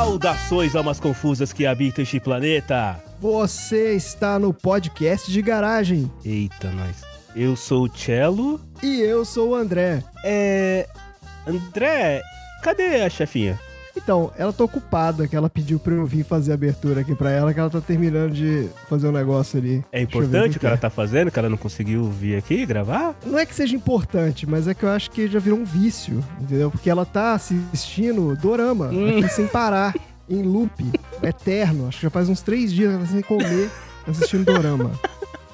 Saudações, almas confusas que habitam este planeta! Você está no podcast de garagem. Eita, nós. Eu sou o Cello. E eu sou o André. É. André, cadê a chefinha? Então, ela tá ocupada, que ela pediu pra eu vir fazer a abertura aqui pra ela, que ela tá terminando de fazer um negócio ali. É importante o que ela tá fazendo, que ela não conseguiu vir aqui gravar? Não é que seja importante, mas é que eu acho que já virou um vício, entendeu? Porque ela tá assistindo dorama Hum. aqui sem parar, em loop, eterno. Acho que já faz uns três dias que ela tá sem comer, assistindo dorama.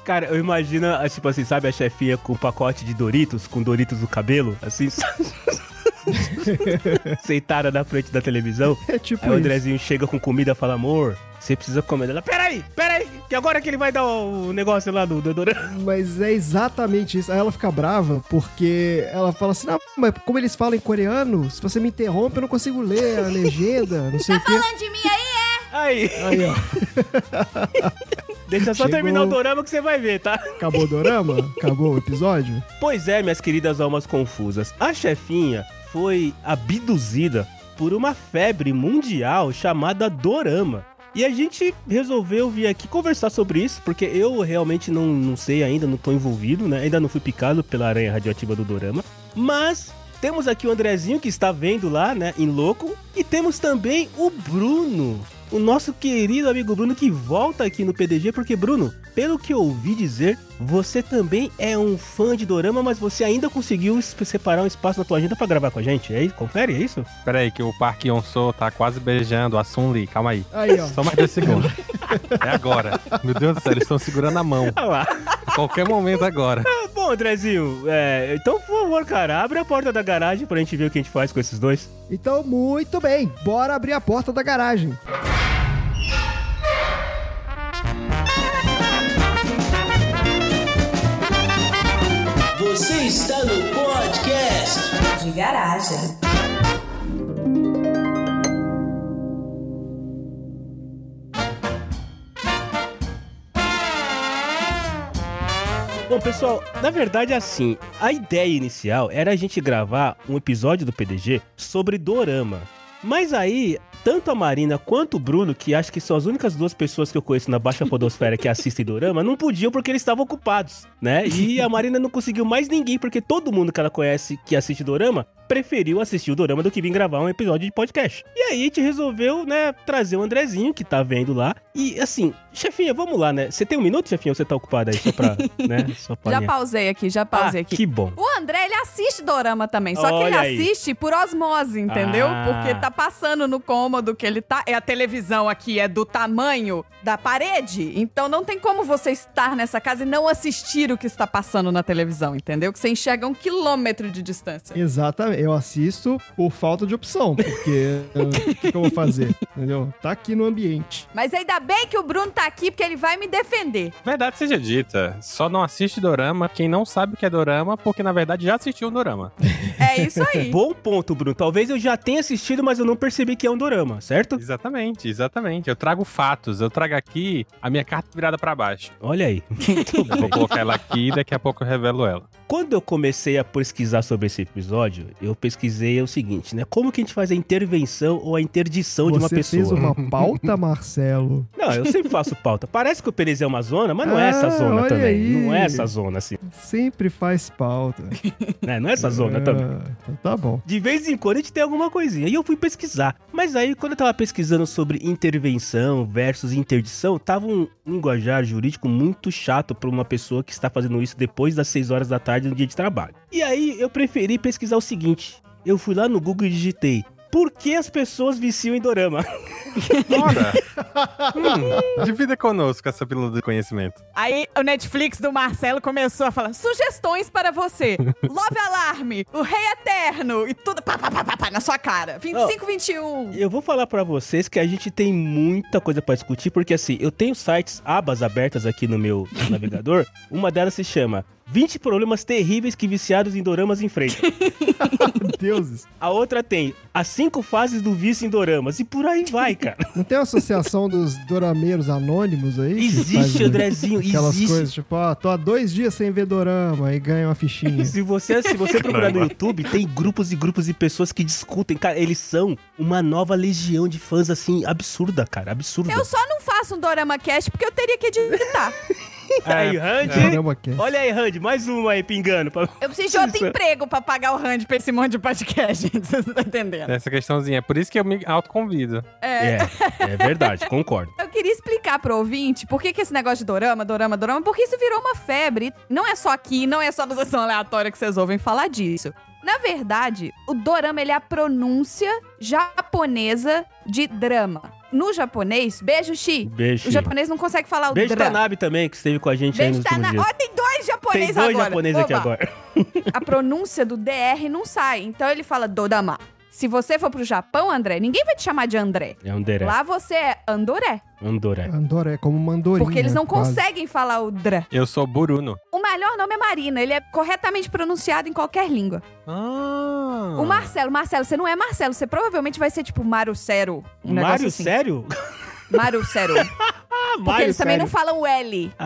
Cara, eu imagino, tipo assim, sabe a chefinha com um pacote de Doritos, com Doritos no cabelo, assim, sentada na frente da televisão. É tipo Aí o isso. Andrezinho chega com comida e fala, amor, você precisa comer. Ela, peraí, peraí, que agora que ele vai dar o negócio lá do deodorante. Mas é exatamente isso. Aí ela fica brava porque ela fala assim: não, mas como eles falam em coreano, se você me interrompe, eu não consigo ler a legenda, não sei o quê. Falando de mim aí, Aí, Aí, ó. deixa só Chegou. terminar o dorama que você vai ver, tá? Acabou o dorama? Acabou o episódio? Pois é, minhas queridas almas confusas. A chefinha foi abduzida por uma febre mundial chamada dorama. E a gente resolveu vir aqui conversar sobre isso, porque eu realmente não, não sei ainda, não tô envolvido, né? Ainda não fui picado pela aranha radioativa do dorama. Mas temos aqui o Andrezinho que está vendo lá, né, em louco. E temos também o Bruno, o nosso querido amigo Bruno que volta aqui no PDG, porque Bruno, pelo que eu ouvi dizer, você também é um fã de dorama, mas você ainda conseguiu separar um espaço na tua agenda pra gravar com a gente. É isso? Confere, é isso? Pera aí, que o Park Yonso tá quase beijando a Sun Lee. Calma aí. Aí, ó. Só mais dois segundos. É agora. Meu Deus do céu, eles estão segurando a mão. Ah lá. Qualquer momento agora. Bom, Andrezinho, é, então por favor, cara, abre a porta da garagem pra gente ver o que a gente faz com esses dois. Então, muito bem. Bora abrir a porta da garagem. Você está no podcast. de garagem. Bom, pessoal, na verdade, assim, a ideia inicial era a gente gravar um episódio do PDG sobre dorama. Mas aí, tanto a Marina quanto o Bruno, que acho que são as únicas duas pessoas que eu conheço na Baixa Podosfera que assistem dorama, não podiam porque eles estavam ocupados, né? E a Marina não conseguiu mais ninguém, porque todo mundo que ela conhece que assiste dorama preferiu assistir o dorama do que vir gravar um episódio de podcast. E aí a gente resolveu, né, trazer o Andrezinho, que tá vendo lá. E assim, chefinha, vamos lá, né? Você tem um minuto, chefinha, ou você tá ocupado aí? Só pra, né? Só pra Já minha- pausei aqui, já pausei ah, aqui. Que bom. O André, ele assiste dorama também, só que Olha ele aí. assiste por osmose, entendeu? Ah. Porque tá passando no cômodo que ele tá. É a televisão aqui é do tamanho da parede, então não tem como você estar nessa casa e não assistir o que está passando na televisão, entendeu? Que você enxerga um quilômetro de distância. Exatamente. Eu assisto por falta de opção, porque o que, que eu vou fazer? Entendeu? Tá aqui no ambiente. Mas ainda bem que o Bruno tá aqui, porque ele vai me defender. Verdade seja dita, só não assiste dorama quem não sabe o que é dorama, porque na verdade já assistiu o dorama. É isso aí. Bom ponto, Bruno. Talvez eu já tenha assistido, mas eu não percebi que é um dorama, certo? Exatamente, exatamente. Eu trago fatos, eu trago aqui a minha carta virada pra baixo. Olha aí. Eu vou colocar ela aqui e daqui a pouco eu revelo ela. Quando eu comecei a pesquisar sobre esse episódio, eu pesquisei o seguinte, né? Como que a gente faz a intervenção ou a interdição de uma Você pessoa? fez uma pauta, Marcelo? Não, eu sempre faço pauta. Parece que o Perez é uma zona, mas não é essa Ah, zona também. aí. Não é essa zona, assim. Sempre faz pauta. Né? Não é essa zona Ah, também. então tá bom. De vez em quando a gente tem alguma coisinha. E eu fui pesquisar. Mas aí, quando eu tava pesquisando sobre intervenção versus interdição, tava um linguajar jurídico muito chato pra uma pessoa que está fazendo isso depois das 6 horas da tarde no dia de trabalho. E aí, eu preferi pesquisar o seguinte. Eu fui lá no Google e digitei. Por que as pessoas viciam em dorama? Ora! hum, divida conosco essa pílula de conhecimento. Aí o Netflix do Marcelo começou a falar: sugestões para você. Love Alarme, O Rei Eterno e tudo pá, pá, pá, pá, pá, na sua cara. 25, 21. Eu vou falar pra vocês que a gente tem muita coisa pra discutir, porque assim, eu tenho sites, abas abertas aqui no meu navegador. Uma delas se chama 20 problemas terríveis que viciados em doramas enfrentam. Deuses. A outra tem as cinco fases do vício em doramas. E por aí vai, cara. Não tem uma associação dos dorameiros anônimos aí? Existe, Andrezinho, Aquelas existe. coisas, tipo, ó, tô há dois dias sem ver dorama e ganha uma fichinha. Se você, se você procurar no. YouTube, tem grupos e grupos de pessoas que discutem. Cara, eles são uma nova legião de fãs, assim, absurda, cara. Absurda. Eu só não faço um Dorama Cast porque eu teria que editar. Aí, É, Randy. Dorama Cast. Olha aí, Randy, mais uma aí pingando. pra- Eu preciso de outro emprego pra pagar o Randy pra esse monte de podcast, gente. Vocês não estão entendendo. Essa questãozinha. É por isso que eu me autoconvido. É, é verdade, concordo. Eu queria explicar pro ouvinte por que, que esse negócio de dorama, dorama, dorama, porque isso virou uma febre. Não é só aqui, não é só na sessão aleatória que vocês ouvem falar disso. Na verdade, o dorama ele é a pronúncia japonesa de drama. No japonês, beijo, Shi. Beijo. O japonês não consegue falar o Beijo dra. Tanabe também, que esteve com a gente aí Beijo nos tá últimos na... dias. Ó, tem dois Tem japoneses dois agora. japoneses aqui agora. A pronúncia do DR não sai. Então ele fala dorama. Se você for pro Japão, André, ninguém vai te chamar de André. É deré. Lá você é Andoré. Andoré. Andorra é como mandorim. Porque eles não quase. conseguem falar o dra. Eu sou Buruno. O melhor nome é Marina. Ele é corretamente pronunciado em qualquer língua. Ah. O Marcelo, Marcelo, você não é Marcelo. Você provavelmente vai ser tipo Marucero. Um Mário, assim. sério? Marucero. Ah, Porque Mário, eles também sério. não falam o L. Ah,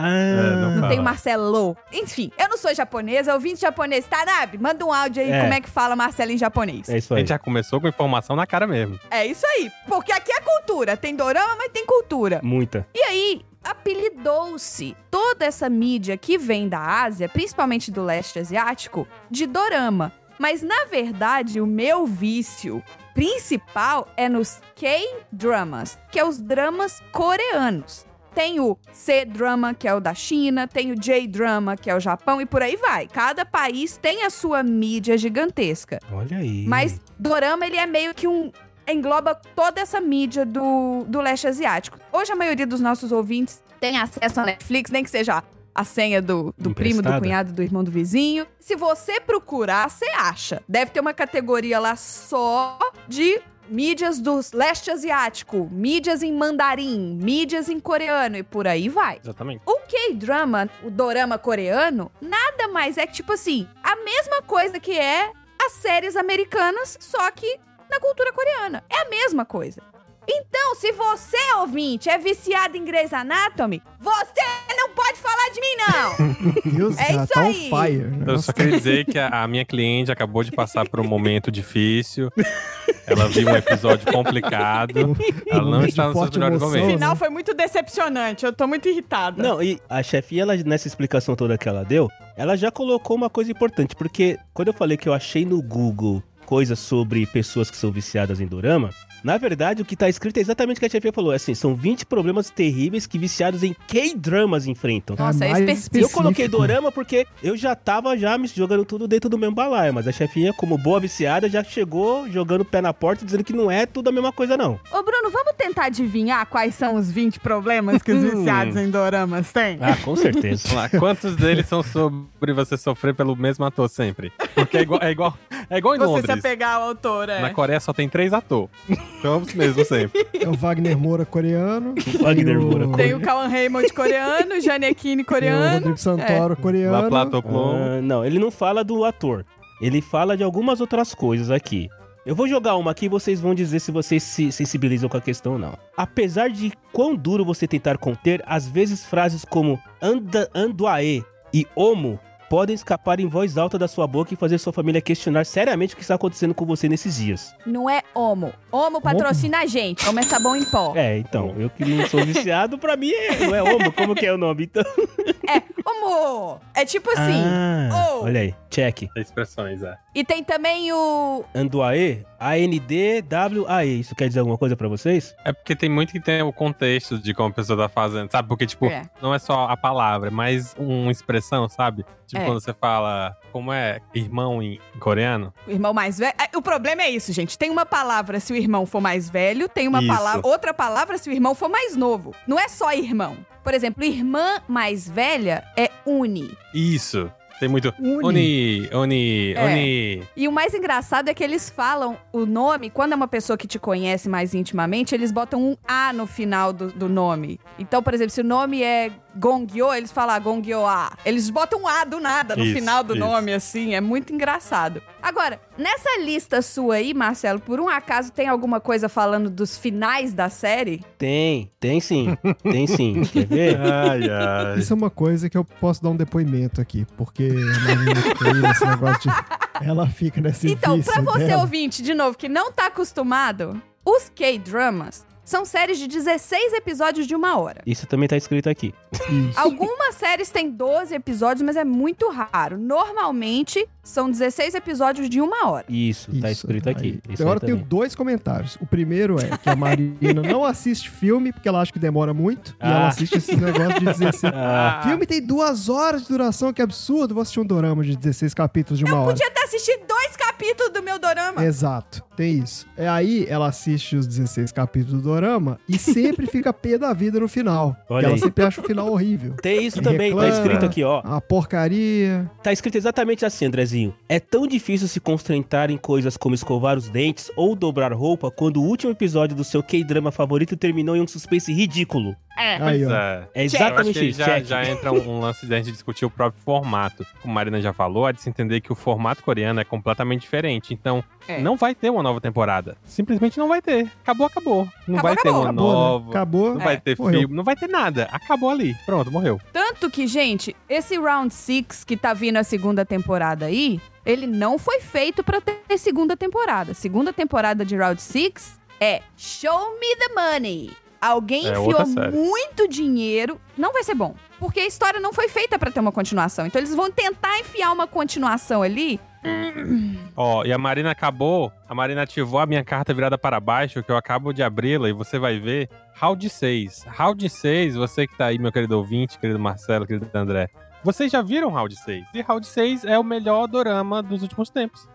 não Não fala. tem o Marcelo. Enfim, eu não sou japonesa. Ouvinte japonês. Tanabe, manda um áudio aí É. como é que fala Marcelo em japonês. é isso A aí. gente já começou com informação na cara mesmo. É isso aí. Porque aqui é cultura. Tem dorama, mas tem cultura. Muita. E aí, apelidou-se toda essa mídia que vem da Ásia, principalmente do leste asiático, de dorama. Mas na verdade, o meu vício principal é nos K-dramas, que é os dramas coreanos. Tem o C-drama, que é o da China, tem o J-drama, que é o Japão, e por aí vai. Cada país tem a sua mídia gigantesca. Olha aí. Mas dorama, ele é meio que um. engloba toda essa mídia do, do leste asiático. Hoje a maioria dos nossos ouvintes tem acesso à Netflix, nem que seja a senha do, do primo, do cunhado, do irmão do vizinho. Se você procurar, você acha. Deve ter uma categoria lá só de mídias do leste asiático, mídias em mandarim, mídias em coreano e por aí vai. Exatamente. O K-drama, o dorama coreano, nada mais é que, tipo assim, a mesma coisa que é as séries americanas, só que na cultura coreana. É a mesma coisa. Então, se você, ouvinte, é viciado em Grey's Anatomy, você não pode falar de mim, não! Deus, É cara, isso tá on aí. fire. Eu Nossa, só queria dizer que a, a minha cliente acabou de passar por um momento difícil. Ela viu um episódio complicado. Ela não está de nos seus melhores emoção, O né? momentos. final foi muito decepcionante, eu tô muito irritada. Não, e a chefinha, ela, nessa explicação toda que ela deu, ela já colocou uma coisa importante, porque quando eu falei que eu achei no Google coisas sobre pessoas que são viciadas em dorama, na verdade o que tá escrito é exatamente o que a chefinha falou, é assim, são 20 problemas terríveis que viciados em K-dramas enfrentam. Nossa, é mais específico. Eu coloquei dorama porque eu já tava já me jogando tudo dentro do mesmo balaio, mas a chefinha, como boa viciada, já chegou jogando o pé na porta dizendo que não é tudo a mesma coisa não. Ô, Bruno, vamos tentar adivinhar quais são os 20 problemas que os Hum. viciados em doramas têm? Ah, com certeza. Vamos lá, quantos deles são sobre você sofrer pelo mesmo ator sempre? Porque é igual, é igual, é igual em Você se Londres. apegar ao autor, é. Na Coreia só tem três atores. Então os mesmos sempre. É o Wagner Moura coreano. Wagner o- Moura Tem o Kawan Raymond coreano, Janequine Tem o coreano. Rodrigo Santoro coreano. La Plato. Ah, não, ele não fala do ator. Ele fala de algumas outras coisas aqui. Eu vou jogar uma aqui e vocês vão dizer se vocês se sensibilizam com a questão ou não. Apesar de quão duro você tentar conter, às vezes frases como anda, andoaê e homo podem escapar em voz alta da sua boca e fazer sua família questionar seriamente o que está acontecendo com você nesses dias. Não é homo. Homo patrocina a gente. Homo é sabão em pó. É, então, eu que não sou viciado, pra mim é- não é homo, como que é o nome? Então, É, homo. É tipo assim. ah, oh. olha aí, check. Expressões, é. E tem também o. Andoaê, A-N-D-W-A-E. Isso quer dizer alguma coisa pra vocês? É porque tem muito que tem o contexto de como a pessoa tá fazendo, sabe? Porque, tipo, É. não é só a palavra, é mais uma expressão, sabe? Tipo, É. quando você fala, como é irmão em coreano? O irmão mais velho. É, O problema é isso, gente. Tem uma palavra se o irmão for mais velho, tem uma Isso. palavra, outra palavra se o irmão for mais novo. Não é só irmão. Por exemplo, irmã mais velha é uni. Isso. Tem muito. Uni. Oni, Oni, É. Oni. E o mais engraçado é que eles falam o nome, quando é uma pessoa que te conhece mais intimamente, eles botam um A no final do, do nome. Então, por exemplo, se o nome é Gongyo, eles falam Gongyo A. Eles botam um A do nada no Isso, final do isso. nome, assim. É muito engraçado. Agora, nessa lista sua aí, Marcelo, por um acaso tem alguma coisa falando dos finais da série? Tem, tem sim. Tem sim. Quer ver? Ai, ai. Isso é uma coisa que eu posso dar um depoimento aqui, porque a nesse negócio de. Ela fica nesse Então, pra você dela. ouvinte, de novo, que não tá acostumado, os K-dramas são séries de 16 episódios de uma hora. Isso também tá escrito aqui. Isso. Algumas séries têm 12 episódios, mas é muito raro. Normalmente, são 16 episódios de uma hora. Isso, tá Isso, escrito aqui. aí. Isso Agora eu tenho dois comentários. O primeiro é que a Marina não assiste filme porque ela acha que demora muito. E ela Ah. assiste esse negócio de 16. Ah, Filme tem duas horas de duração, que absurdo. Vou assistir um dorama de 16 capítulos de uma hora. Podia ter assistido dois capítulos do meu dorama. Exato, tem isso. É aí ela assiste os 16 capítulos do dorama e sempre fica pé da vida no final. Olha ela aí. sempre acha o final horrível. tem isso E também, tá reclama. escrito aqui, ó. A porcaria. Tá escrito exatamente assim, Andrezinho. É tão difícil se concentrar em coisas como escovar os dentes ou dobrar roupa quando o último episódio do seu K-drama favorito terminou em um suspense ridículo. É. Aí, é. É Eu acho que exatamente aí isso. já, já entra um, um lance de a gente discutir o próprio formato. Como a Marina já falou, é de se entender que o formato coreano é completamente diferente. Então, É. não vai ter uma nova temporada. Simplesmente não vai ter. Acabou, acabou. Não Acabou, vai ter acabou. uma Acabou, né? nova. Acabou. Não vai É. ter Morreu. filme, não vai ter nada. Acabou ali. Pronto, morreu. Tanto que, gente, esse Round 6 que tá vindo a segunda temporada aí, ele não foi feito pra ter segunda temporada. Segunda temporada de Round 6 é Show Me the Money. Alguém É enfiou muito dinheiro. Não vai ser bom. Porque a história não foi feita pra ter uma continuação. Então eles vão tentar enfiar uma continuação ali. Ó, e a Marina acabou. A Marina ativou a minha carta virada para baixo, que eu acabo de abri-la, e você vai ver Round 6. Round 6, você que tá aí, meu querido ouvinte, querido Marcelo, querido André. Vocês já viram Round 6? E Round 6 é o melhor dorama dos últimos tempos.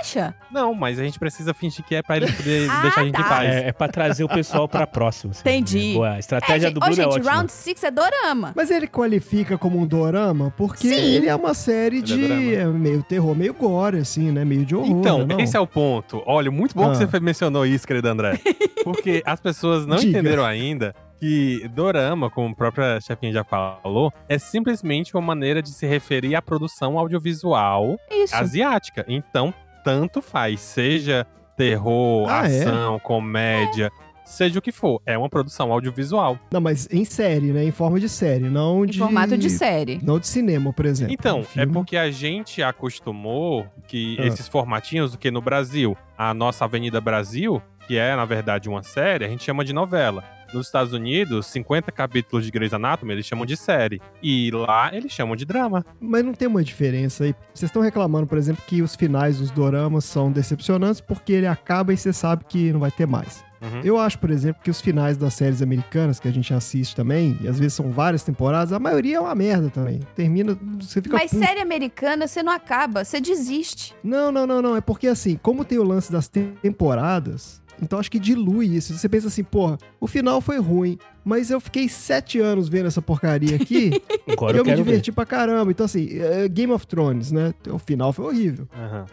Acha? Não, mas a gente precisa fingir que é pra ele poder Ah, deixar a gente tá. em paz. É, é pra trazer o pessoal pra próxima. assim. Entendi. É, boa, a estratégia é, do Bruno ô, é gente, ótima. Round 6 é dorama. Mas ele qualifica como um dorama porque Sim. ele é uma série Ele é de é meio terror, meio gore, assim, né? Meio de horror. Então, né, não? esse é o ponto. Olha, muito bom Ah. que você mencionou isso, querido André. Porque as pessoas não Diga. entenderam ainda que dorama, como a própria chefinha já falou, é simplesmente uma maneira de se referir à produção audiovisual Isso. asiática. Então, tanto faz, seja terror, Ah, é? ação, comédia, seja o que for, é uma produção audiovisual. Não, mas em série, né? Em forma de série, não Em de. formato de série. Não de cinema, por exemplo. Então, Um é porque a gente acostumou que Ah. esses formatinhos do que no Brasil, a nossa Avenida Brasil, que é na verdade uma série, a gente chama de novela. Nos Estados Unidos, 50 capítulos de Grey's Anatomy eles chamam de série. E lá eles chamam de drama. Mas não tem uma diferença aí. Vocês estão reclamando, por exemplo, que os finais dos doramas são decepcionantes porque ele acaba e você sabe que não vai ter mais. Uhum. Eu acho, por exemplo, que os finais das séries americanas, que a gente assiste também, e às vezes são várias temporadas, a maioria é uma merda também. Termina, você fica Mas puto. série americana, você não acaba, você desiste. Não, não, não, não. É porque assim, como tem o lance das te- temporadas, então acho que dilui isso. Você pensa assim, porra, o final foi ruim, mas eu fiquei sete anos vendo essa porcaria aqui Agora e eu eu me quero ver. diverti pra caramba. Então, assim, é, Game of Thrones, né? O final foi horrível.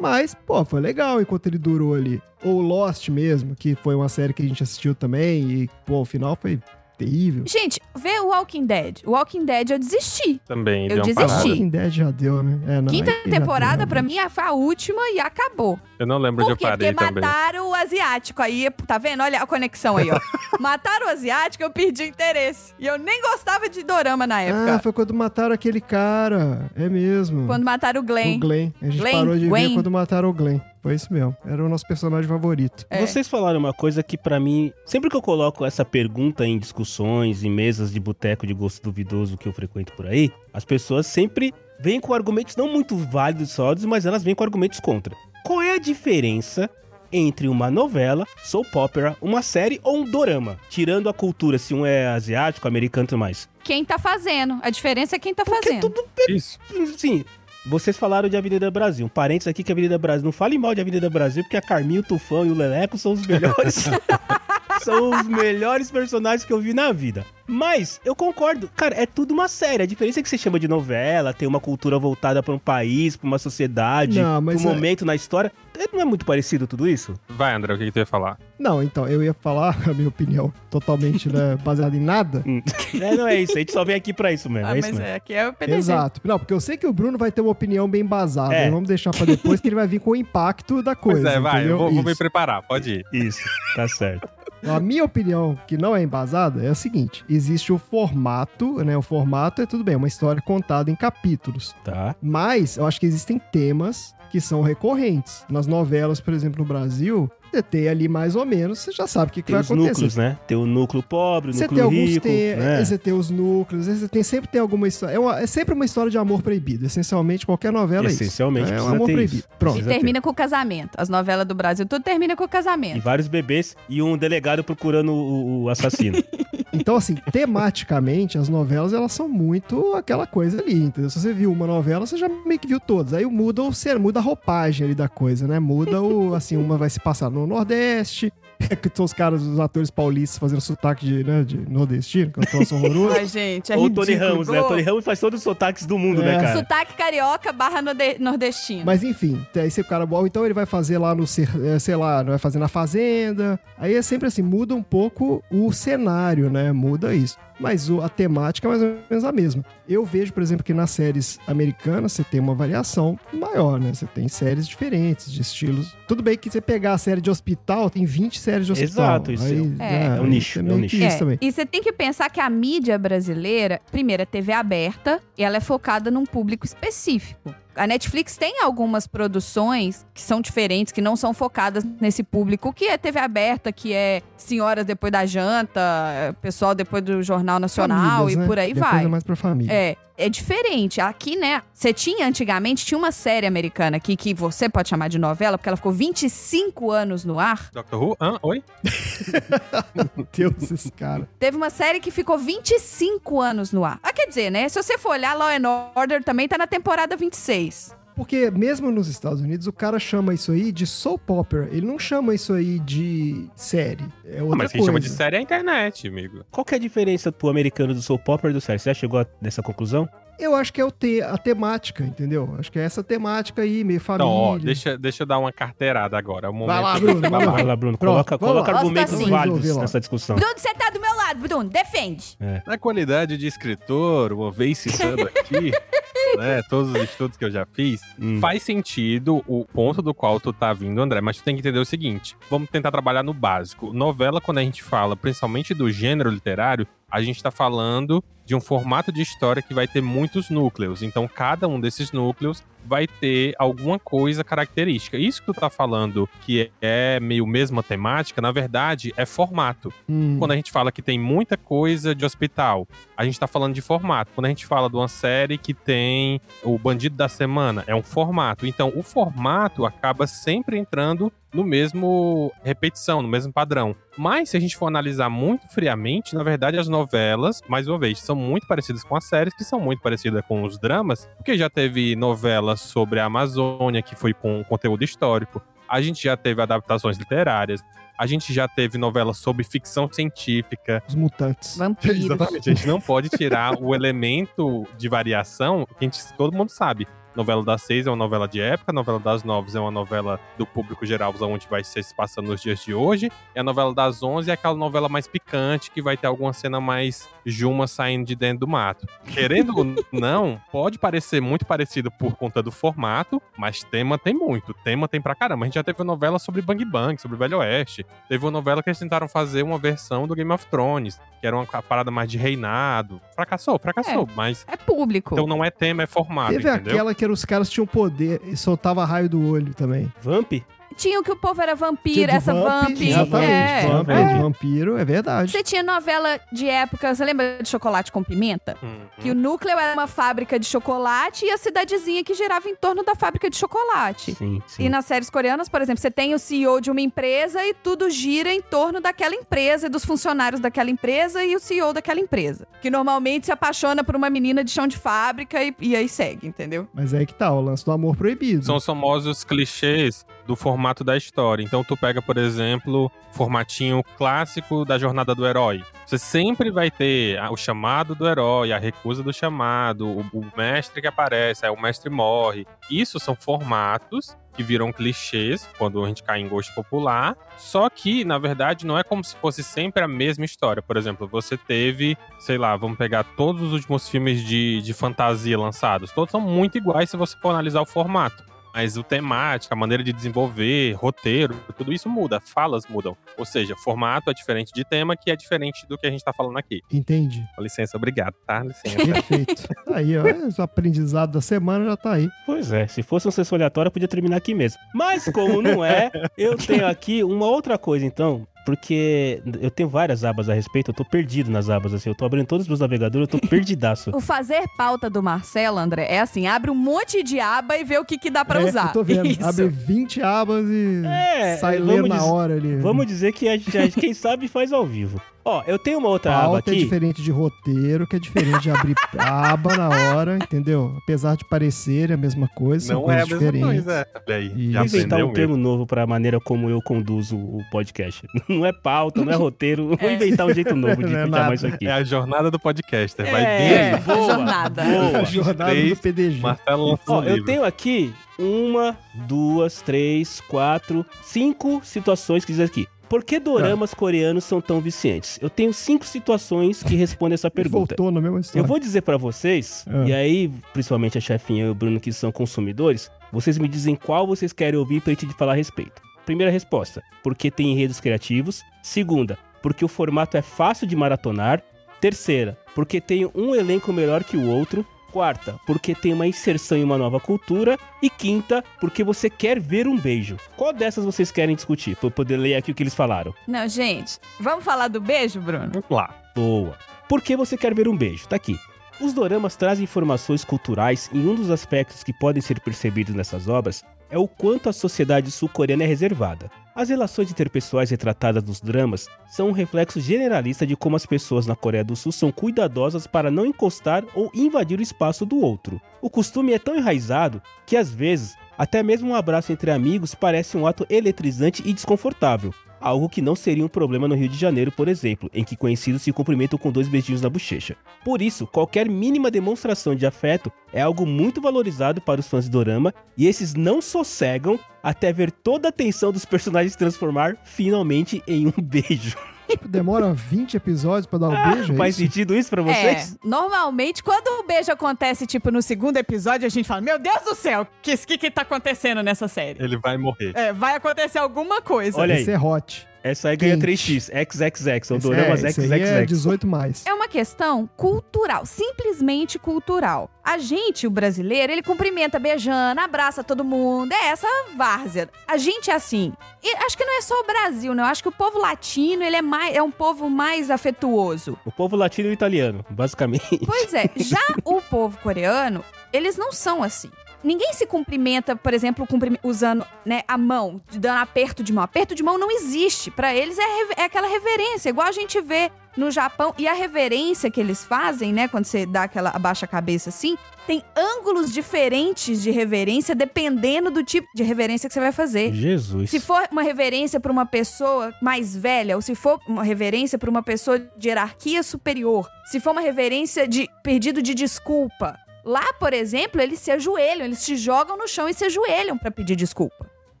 Mas, pô, foi legal enquanto ele durou ali. Ou Lost mesmo, que foi uma série que a gente assistiu também, e, pô, o final foi terrível. Gente, vê o Walking Dead. O Walking Dead eu desisti. Também Eu desisti. Walking Dead já deu, né? É, não, Quinta aí temporada, deu, pra né? mim, foi a última e acabou. Eu não lembro Por de eu Porque parei também. mataram o asiático. Aí, tá vendo? Olha a conexão aí, ó. mataram o asiático, eu perdi o interesse. E eu nem gostava de dorama na Ah, época. foi quando mataram aquele cara. É mesmo. Quando mataram o Glenn. O Glenn. A gente Glenn, parou de Gwen. ver quando mataram o Glenn. Foi isso mesmo. Era o nosso personagem favorito. É. Vocês falaram uma coisa que pra mim, sempre que eu coloco essa pergunta em discussões, em mesas de boteco de gosto duvidoso que eu frequento por aí, as pessoas sempre vêm com argumentos não muito válidos e sólidos, mas elas vêm com argumentos contra. Qual é a diferença entre uma novela, soap opera, uma série ou um dorama? Tirando a cultura, se um é asiático, americano e tudo mais. Quem tá fazendo? A diferença é quem tá Porque fazendo. tudo Isso. Sim, vocês falaram de Avenida Brasil. Um parênteses aqui que a Avenida Brasil. Não fale mal de Avenida Brasil, porque a Carminha, o Tufão e o Leleco são os melhores. são os melhores personagens que eu vi na vida. Mas, eu concordo. Cara, é tudo uma série. A diferença é que você chama de novela, tem uma cultura voltada pra um país, pra uma sociedade, Não, mas pra um é- momento na história. Não é muito parecido tudo isso? Vai, André, o que, que tu ia falar? Não, então, eu ia falar a minha opinião totalmente né, baseada em nada. É, não é isso. A gente só vem aqui pra isso mesmo. Ah, é isso mas mesmo. é, aqui é o PDG. Exato. Não, porque eu sei que o Bruno vai ter uma opinião bem embasada. É. Vamos deixar pra depois que ele vai vir com o impacto da coisa. pois é, vai, entendeu? eu vou, vou me preparar, pode ir. Isso, tá certo. Então, A minha opinião, que não é embasada, é a seguinte: existe o formato, né? O formato é tudo bem, é uma história contada em capítulos. Tá. Mas eu acho que existem temas que são recorrentes. Nas novelas, por exemplo, no Brasil, você tem ali mais ou menos, você já sabe o que, que Tem vai os acontecer. núcleos, né? Tem o núcleo pobre, o Você tem núcleo alguns rico, tem, né? você tem os núcleos, você tem sempre tem alguma história. É, uma- é sempre uma história de amor proibido. Essencialmente, qualquer novela é isso. Essencialmente, É um precisa amor ter proibido. isso. Pronto. E ter. termina com o casamento. As novelas do Brasil, tudo termina com o E casamento. vários bebês e um delegado procurando o, o assassino. Então, assim, tematicamente, as novelas, elas são muito aquela coisa ali, entendeu? Se você viu uma novela, você já meio que viu todas. Aí muda o ser, muda a roupagem ali da coisa, né? Muda o, assim, uma vai se passar no Nordeste, que são os caras, os atores paulistas fazendo sotaque de, né, de nordestino, que é um troço horroroso. Ai, gente, é Ou o Tony ridículo. Ramos, né? O Tony Ramos faz todos os sotaques do mundo, É. né, cara? Sotaque carioca barra norde- nordestino. Mas enfim, aí se o cara bom, então ele vai fazer lá no, ser- eh, sei lá, vai fazer na fazenda. Aí é sempre assim, muda um pouco o cenário, né? Muda isso. Mas a temática é mais ou menos a mesma. Eu vejo, por exemplo, que nas séries americanas você tem uma variação maior, né? Você tem séries diferentes, de estilos. Tudo bem que você pegar a série de hospital, tem 20 séries de hospital. Exato, isso Aí, é- né, é um aí nicho, tem é um nicho. É, também. e você tem que pensar que a mídia brasileira, primeiro, é TV aberta e ela é focada num público específico. A Netflix tem algumas produções que são diferentes, que não são focadas nesse público, que é TV aberta, que é senhoras depois da janta, é pessoal depois do Jornal Nacional Famílias, e né? por aí É vai. coisa mais pra família. É, é diferente. Aqui, né? Você tinha antigamente, tinha uma série americana aqui que você pode chamar de novela, porque ela ficou 25 anos no ar. Doctor Who? Hã? Oi? Meu Deus, esse cara. Teve uma série que ficou 25 anos no ar. Ah, quer dizer, né? Se você for olhar, Law and Order também tá na temporada 26. Porque mesmo nos Estados Unidos, o cara chama isso aí de soap opera. Ele não chama isso aí de série. É outra Ah, mas quem coisa. chama de série é a internet, amigo. Qual que é a diferença pro americano do soap opera e do série? Você já chegou a- nessa conclusão? Eu acho que é o te a temática, entendeu? Acho que é essa temática aí, meio família. Então, ó, deixa, deixa eu dar uma carteirada agora. É o momento Vai lá, Bruno, vai lá. Vai lá, Bruno. Pronto, Coloca, coloca lá. argumentos assim. válidos nessa discussão. Bruno, você tá do meu lado, Bruno. Defende. Na qualidade de escritor, uma vez citando aqui, né, todos os estudos que eu já fiz, Hum. faz sentido o ponto do qual tu tá vindo, André, mas tu tem que entender o seguinte: vamos tentar trabalhar no básico. Novela, quando a gente fala principalmente do gênero literário, a gente tá falando de um formato de história que vai ter muitos núcleos. Então, cada um desses núcleos vai ter alguma coisa característica. Isso que tu tá falando, que é meio mesma temática, na verdade, é formato. Hum, Quando a gente fala que tem muita coisa de hospital, a gente tá falando de formato. Quando a gente fala de uma série que tem o Bandido da Semana, é um formato. Então, o formato acaba sempre entrando no mesmo repetição, no mesmo padrão. Mas se a gente for analisar muito friamente, na verdade as novelas, mais uma vez, são muito parecidas com as séries, que são muito parecidas com os dramas, porque já teve novelas sobre a Amazônia, que foi com conteúdo histórico. A gente já teve adaptações literárias. A gente já teve novelas sobre ficção científica. Os mutantes. Vampiros. Exatamente. A gente não pode tirar o elemento de variação que a gente, todo mundo sabe. Novela das seis é uma novela de época, a novela das nove é uma novela do público geral, onde vai ser se passando nos dias de hoje. E a novela das onze é aquela novela mais picante, que vai ter alguma cena mais Juma saindo de dentro do mato. Querendo ou não, pode parecer muito parecido por conta do formato, mas tema tem muito. Tema tem pra caramba. A gente já teve uma novela sobre Bang Bang, sobre o Velho Oeste. Teve uma novela que eles tentaram fazer uma versão do Game of Thrones, que era uma parada mais de reinado. Fracassou, fracassou, mas É público. então não é tema, é formato, Teve entendeu? aquela que os caras tinham poder e soltava raio do olho também. Vamp? Tinha o que o povo era vampiro, essa vamp. Exatamente. É. Vamp, É. de vampiro, é verdade. Você tinha novela de época, você lembra de Chocolate com Pimenta? Hum, Que o núcleo era uma fábrica de chocolate e a cidadezinha que girava em torno da fábrica de chocolate. Sim, sim. E nas séries coreanas, por exemplo, você tem o CEO de uma empresa e tudo gira em torno daquela empresa e dos funcionários daquela empresa e o CEO daquela empresa. Que normalmente se apaixona por uma menina de chão de fábrica e, e aí segue, entendeu? Mas é aí que tá, o lance do amor proibido. São os famosos clichês do formato da história. Então tu pega, por exemplo, formatinho clássico da jornada do herói. Você sempre vai ter o chamado do herói, a recusa do chamado, o, o mestre que aparece, aí o mestre morre. Isso são formatos que viram clichês quando a gente cai em gosto popular. Só que, na verdade, não é como se fosse sempre a mesma história. Por exemplo, você teve, sei lá, vamos pegar todos os últimos filmes de, de fantasia lançados. Todos são muito iguais se você for analisar o formato. Mas o temática, a maneira de desenvolver, roteiro, tudo isso muda, falas mudam. Ou seja, formato é diferente de tema, que é diferente do que a gente tá falando aqui. Entendi. Com licença, obrigado, tá? Licença. Perfeito. Tá aí, ó. O aprendizado da semana já tá aí. Pois é, se fosse um sessão aleatória, podia terminar aqui mesmo. Mas como não é, eu tenho aqui uma outra coisa, então. Porque eu tenho várias abas a respeito, eu tô perdido nas abas, assim. Eu tô abrindo todos os meus navegadores, eu tô perdidaço. O fazer pauta do Marcelo, André, é assim: abre um monte de aba e vê o que, que dá pra É, usar. Eu tô vendo. Isso. Abre 20 abas e É, sai vamos lendo na dizer- hora ali. Vamos dizer que a gente, a gente, quem sabe, faz ao vivo. Ó, eu tenho uma outra aba Pauta é aqui. diferente de roteiro, que é diferente de abrir aba na hora, entendeu? Apesar de parecer a mesma coisa, são Não é a coisas mesma diferentes. coisa. Olha aí, E- já Vou inventar um termo novo pra maneira como eu conduzo o podcast. Não é pauta, não é roteiro. Vou É. inventar um jeito novo de é chamar isso aqui. É a jornada do podcaster. Vai É, bem. boa, jornada. boa. A jornada do Três, PDG. Marcelo lançou Ó, um eu livro. tenho aqui uma, duas, três, quatro, cinco situações que dizem aqui. Por que doramas coreanos são tão viciantes? Eu tenho cinco situações que respondem essa pergunta. Voltou na mesma história. Eu vou dizer pra vocês, Ah. e aí, principalmente a chefinha e o Bruno, que são consumidores, vocês me dizem qual vocês querem ouvir pra gente te falar a respeito. Primeira resposta, porque tem enredos criativos. Segunda, porque o formato é fácil de maratonar. Terceira, porque tem um elenco melhor que o outro. Quarta, porque tem uma inserção em uma nova cultura. E quinta, porque você quer ver um beijo. Qual dessas vocês querem discutir? Pra eu poder ler aqui o que eles falaram. Não, gente, vamos falar do beijo, Bruno? Vamos lá. Boa. Por que você quer ver um beijo? Tá aqui. Os doramas trazem informações culturais e um dos aspectos que podem ser percebidos nessas obras é o quanto a sociedade sul-coreana é reservada. As relações interpessoais retratadas nos dramas são um reflexo generalista de como as pessoas na Coreia do Sul são cuidadosas para não encostar ou invadir o espaço do outro. O costume é tão enraizado que às vezes até mesmo um abraço entre amigos parece um ato eletrizante e desconfortável. Algo que não seria um problema no Rio de Janeiro, por exemplo, em que conhecidos se cumprimentam com dois beijinhos na bochecha. Por isso, qualquer mínima demonstração de afeto é algo muito valorizado para os fãs de Dorama, e esses não sossegam até ver toda a atenção dos personagens transformar finalmente em um beijo. Tipo, demora 20 episódios pra dar o beijo, é Faz isso? sentido isso pra vocês? É, normalmente, quando o beijo acontece, tipo, no segundo episódio, a gente fala, meu Deus do céu, o que, que que tá acontecendo nessa série? Ele vai morrer. É, vai acontecer alguma coisa. Olha aí. Esse é hot. Essa aí ganha Quente. 3x, XXX, são Doramas é, aí é XXX. 18 mais. É uma questão cultural, simplesmente cultural. A gente, o brasileiro, ele cumprimenta beijando, abraça todo mundo, é essa várzea. A gente é assim. E acho que não é só o Brasil, não. Acho que o povo latino, ele é, mais, é um povo mais afetuoso. O povo latino e o italiano, basicamente. Pois é, já o povo coreano, eles não são assim. Ninguém se cumprimenta, por exemplo, cumprim- usando né, a mão, dando aperto de mão. Aperto de mão não existe. Pra eles é, é aquela reverência, igual a gente vê no Japão. E a reverência que eles fazem, né, quando você dá aquela abaixa a cabeça assim, tem ângulos diferentes de reverência dependendo do tipo de reverência que você vai fazer. Jesus. Se for uma reverência para uma pessoa mais velha, ou se for uma reverência para uma pessoa de hierarquia superior, se for uma reverência de pedido de desculpa. Lá, por exemplo, eles se ajoelham, eles se jogam no chão e se ajoelham para pedir desculpa. O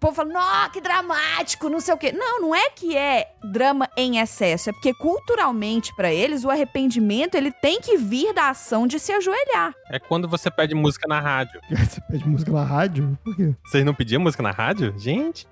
povo fala, nossa, que dramático, não sei o quê. Não, não é que é drama em excesso, é porque culturalmente para eles o arrependimento ele tem que vir da ação de se ajoelhar. É quando você pede música na rádio. Você pede música na rádio? Por quê? Vocês não pediam música na rádio? Gente.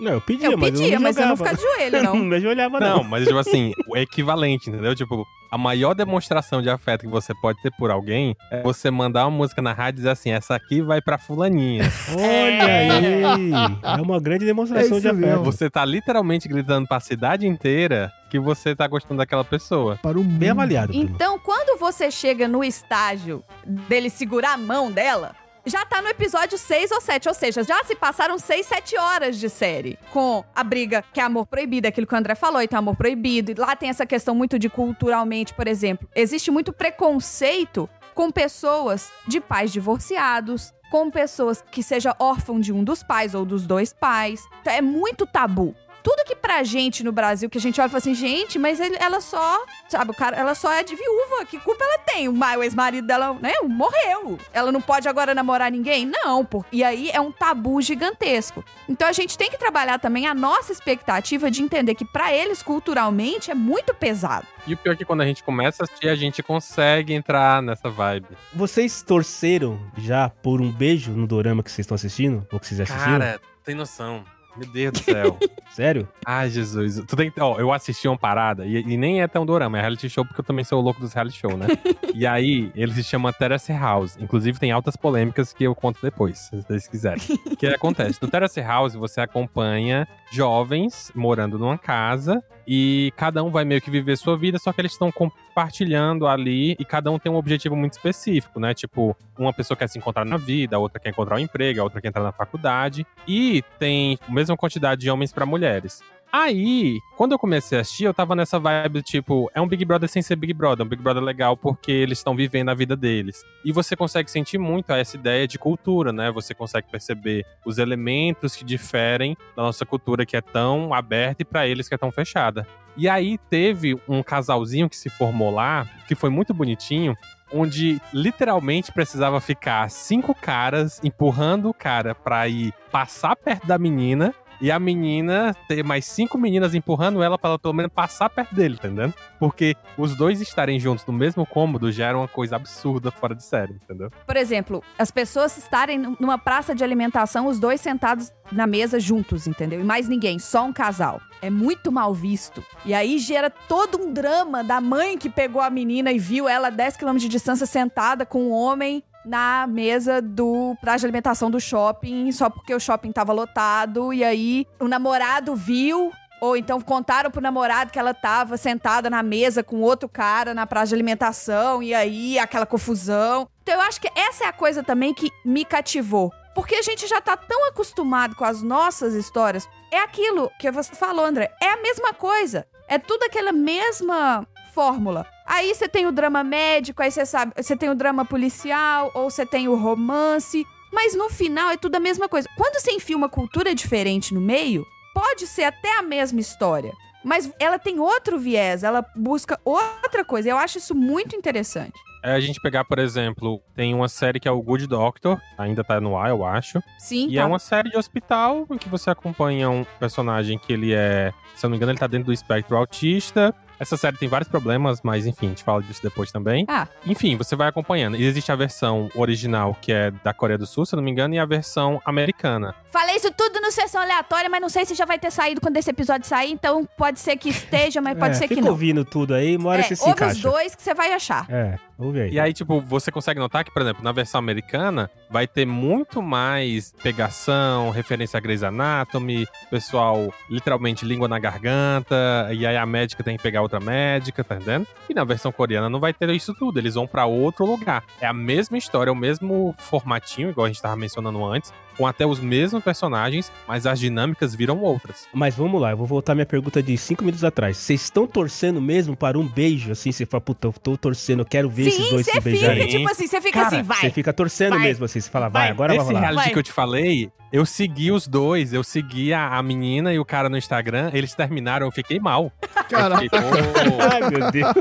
Não, eu pedia, Eu mas pedia, eu não mas eu não ficava de joelho, não não. me ajoelhava, não. Não, mas tipo assim, o equivalente, entendeu? Tipo, a maior demonstração de afeto que você pode ter por alguém é você mandar uma música na rádio e dizer assim, essa aqui vai pra fulaninha. Olha aí! É uma grande demonstração É de isso mesmo. afeto. você tá literalmente gritando pra cidade inteira que você tá gostando daquela pessoa. Para o. Bem avaliado. Então, quando você chega no estágio dele segurar a mão dela, já tá no episódio 6 ou 7. Ou seja, já se passaram 6, 7 horas de série. Com a briga que é amor proibido, aquilo que o André falou, então amor proibido. E lá tem essa questão muito de culturalmente, por exemplo. Existe muito preconceito com pessoas de pais divorciados, com pessoas que seja órfão de um dos pais ou dos dois pais. Então, é muito tabu. Tudo que pra gente no Brasil, que a gente olha e fala assim, gente, mas ele- ela só, sabe, o cara, ela só é de viúva, que culpa ela tem? O ma- o ex-marido dela, né, morreu. Ela não pode agora namorar ninguém? Não, pô. E aí é um tabu gigantesco. Então a gente tem que trabalhar também a nossa expectativa de entender que pra eles, culturalmente, é muito pesado. E o pior é que quando a gente começa a assistir, a gente consegue entrar nessa vibe. Vocês torceram já por um beijo no dorama que vocês estão assistindo? Ou que vocês assistiram? Cara, tem noção. Meu Deus do céu. Sério? Ai, Jesus. Tu tem, ó, eu assisti uma parada, e, e nem é tão dorama, é reality show, porque eu também sou o louco dos reality show, né? e aí, ele se chama Terrace House. Inclusive, tem altas polêmicas que eu conto depois, se vocês quiserem. O que acontece? No Terrace House, você acompanha jovens morando numa casa, e cada um vai meio que viver sua vida, só que eles estão compartilhando ali, e cada um tem um objetivo muito específico, né? Tipo, uma pessoa quer se encontrar na vida, a outra quer encontrar um emprego, a outra quer entrar na faculdade, e tem a mesma quantidade de homens para mulheres. Aí, quando eu comecei a assistir, eu tava nessa vibe, tipo, é um Big Brother sem ser Big Brother, é um Big Brother legal porque eles estão vivendo a vida deles. E você consegue sentir muito essa ideia de cultura, né? Você consegue perceber os elementos que diferem da nossa cultura que é tão aberta e pra eles que é tão fechada. E aí teve um casalzinho que se formou lá, que foi muito bonitinho, onde literalmente precisava ficar cinco caras empurrando o cara pra ir passar perto da menina e a menina ter mais cinco meninas empurrando ela para ela pelo menos passar perto dele, entendeu? Porque os dois estarem juntos no mesmo cômodo já era uma coisa absurda fora de série, entendeu? Por exemplo, as pessoas estarem numa praça de alimentação, os dois sentados na mesa juntos, entendeu? E mais ninguém, só um casal. É muito mal visto. E aí gera todo um drama da mãe que pegou a menina e viu ela a 10 km de distância sentada com um homem na mesa do prazo de alimentação do shopping, só porque o shopping tava lotado. E aí o namorado viu. Ou então contaram pro namorado que ela tava sentada na mesa com outro cara na praça de alimentação, e aí aquela confusão. Então eu acho que essa é a coisa também que me cativou. Porque a gente já tá tão acostumado com as nossas histórias. É aquilo que você falou, André. É a mesma coisa. É tudo aquela mesma fórmula. Aí você tem o drama médico, aí você sabe, você tem o drama policial, ou você tem o romance. Mas no final é tudo a mesma coisa. Quando você enfia uma cultura diferente no meio, pode ser até a mesma história. Mas ela tem outro viés, ela busca outra coisa. Eu acho isso muito interessante. É a gente pegar, por exemplo, tem uma série que é o Good Doctor, ainda tá no ar, eu acho. Sim, E tá. é uma série de hospital em que você acompanha um personagem que ele é, se eu não me engano, ele tá dentro do espectro autista. Essa série tem vários problemas, mas enfim, a gente fala disso depois também. Ah. Enfim, você vai acompanhando. E existe a versão original, que é da Coreia do Sul, se eu não me engano, e a versão americana. Falei isso tudo no sessão aleatória, mas não sei se já vai ter saído quando esse episódio sair, então pode ser que esteja, mas pode É, ser que fica não. ouvindo tudo aí, uma hora É, você se ouve encaixa. os dois que você vai achar. É, aí. E aí, tipo, você consegue notar que, por exemplo, na versão americana, vai ter muito mais pegação, referência a Grey's Anatomy, pessoal literalmente língua na garganta, e aí a médica tem que pegar outra médica, tá entendendo? E na versão coreana não vai ter isso tudo, eles vão pra outro lugar. É a mesma história, é o mesmo formatinho, igual a gente tava mencionando antes, com até os mesmos personagens, mas as dinâmicas viram outras. Mas vamos lá, eu vou voltar à minha pergunta de cinco minutos atrás. Vocês estão torcendo mesmo para um beijo? Assim, você fala, puta, eu tô torcendo, eu quero ver esses Sim, dois se você fica, beijarem. tipo assim, você fica Cara, assim, vai. Você fica torcendo vai, mesmo, assim, você fala, vai, vai. agora vai Esse rolar. reality Vai. que eu te falei, eu segui os dois, eu segui a, a menina e o cara no Instagram, eles terminaram, eu fiquei mal. Cara, Eu fiquei, Ai, meu Deus.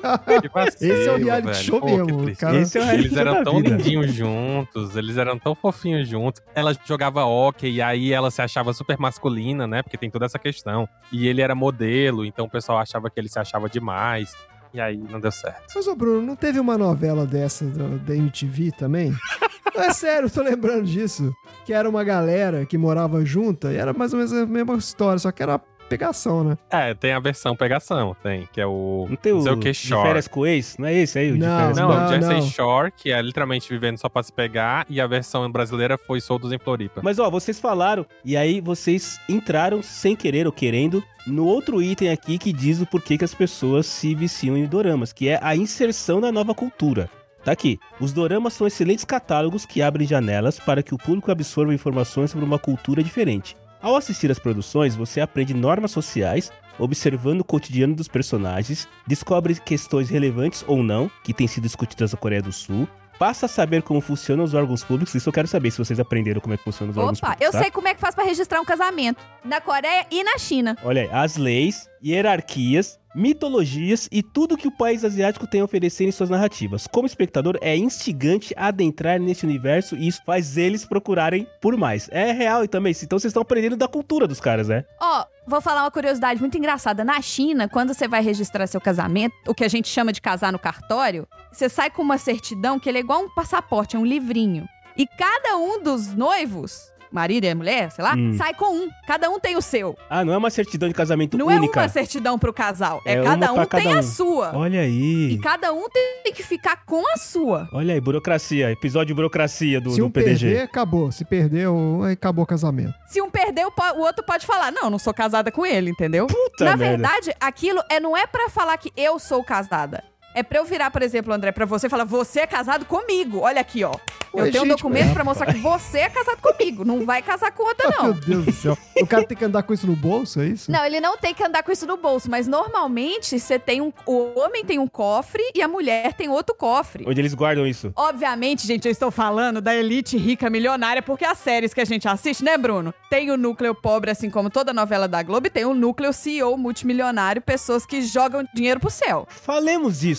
que vacilo, Esse é o reality velho. show Pô, mesmo, cara. Esse é o reality Eles eram tão vida. lindinhos juntos, eles eram tão fofinhos juntos. Ela jogava hockey e aí ela se achava super masculina, né? Porque tem toda essa questão. E ele era modelo, então o pessoal achava que ele se achava demais. E aí não deu certo. Mas, ô Bruno, não teve uma novela dessa da MTV também? Não, é sério, tô lembrando disso. Que era uma galera que morava junta e era mais ou menos a mesma história, só que era pegação, né? É, tem a versão pegação, tem, que é o. Não tem o sei o que, de Shore. férias com ex? Não é esse aí? O de Não, férias Não, o Jersey não. Shore, que é literalmente vivendo só pra se pegar, e a versão brasileira foi Soldos em Floripa. Mas ó, vocês falaram, e aí vocês entraram sem querer ou querendo no outro item aqui que diz o porquê que as pessoas se viciam em doramas, que é a inserção na nova cultura. Tá aqui. Os doramas são excelentes catálogos que abrem janelas para que o público absorva informações sobre uma cultura diferente. Ao assistir às produções, você aprende normas sociais, observando o cotidiano dos personagens, descobre questões relevantes ou não que têm sido discutidas na Coreia do Sul, passa a saber como funcionam os órgãos públicos. Isso eu quero saber se vocês aprenderam como é que funcionam os órgãos Opa, públicos. eu tá? sei como é que faz pra registrar um casamento. Na Coreia e na China. Olha aí, as leis, hierarquias, mitologias e tudo que o país asiático tem a oferecer em suas narrativas. Como espectador, é instigante adentrar nesse universo e isso faz eles procurarem por mais. É real e também, então vocês estão aprendendo da cultura dos caras, né? Ó, vou falar uma curiosidade muito engraçada. Na China, quando você vai registrar seu casamento, o que a gente chama de casar no cartório, você sai com uma certidão que ele é igual um passaporte, é um livrinho. E cada um dos noivos, marido e mulher, sei lá, Hum. sai com um. Cada um tem o seu. Ah, não é uma certidão de casamento Não única. é uma certidão pro casal. É, É cada um pra tem cada a um. sua. Olha aí. E cada um tem que ficar com a sua. Olha aí, burocracia. Episódio de burocracia do, Se do um PDG. perder, acabou. Se perdeu, aí acabou o casamento. Se um perder, o outro pode falar: Não, não sou casada com ele, entendeu? Puta Na merda. verdade, aquilo é, não é pra falar que eu sou casada. É pra eu virar, por exemplo, André, pra você e falar: Você é casado comigo. Olha aqui, ó. Eu Oi, tenho um gente, documento mas- pra mostrar que você é casado comigo. Não vai casar com outra, Meu não. Deus do céu. O cara tem que andar com isso no bolso, é isso? Não, ele não tem que andar com isso no bolso, mas normalmente você tem um. O homem tem um cofre e a mulher tem outro cofre. Onde eles guardam isso? Obviamente, gente, eu estou falando da elite rica milionária, porque as séries que a gente assiste, né, Bruno? Tem o núcleo pobre, assim como toda novela da Globo, e tem o núcleo CEO multimilionário, pessoas que jogam dinheiro pro céu. Falemos disso.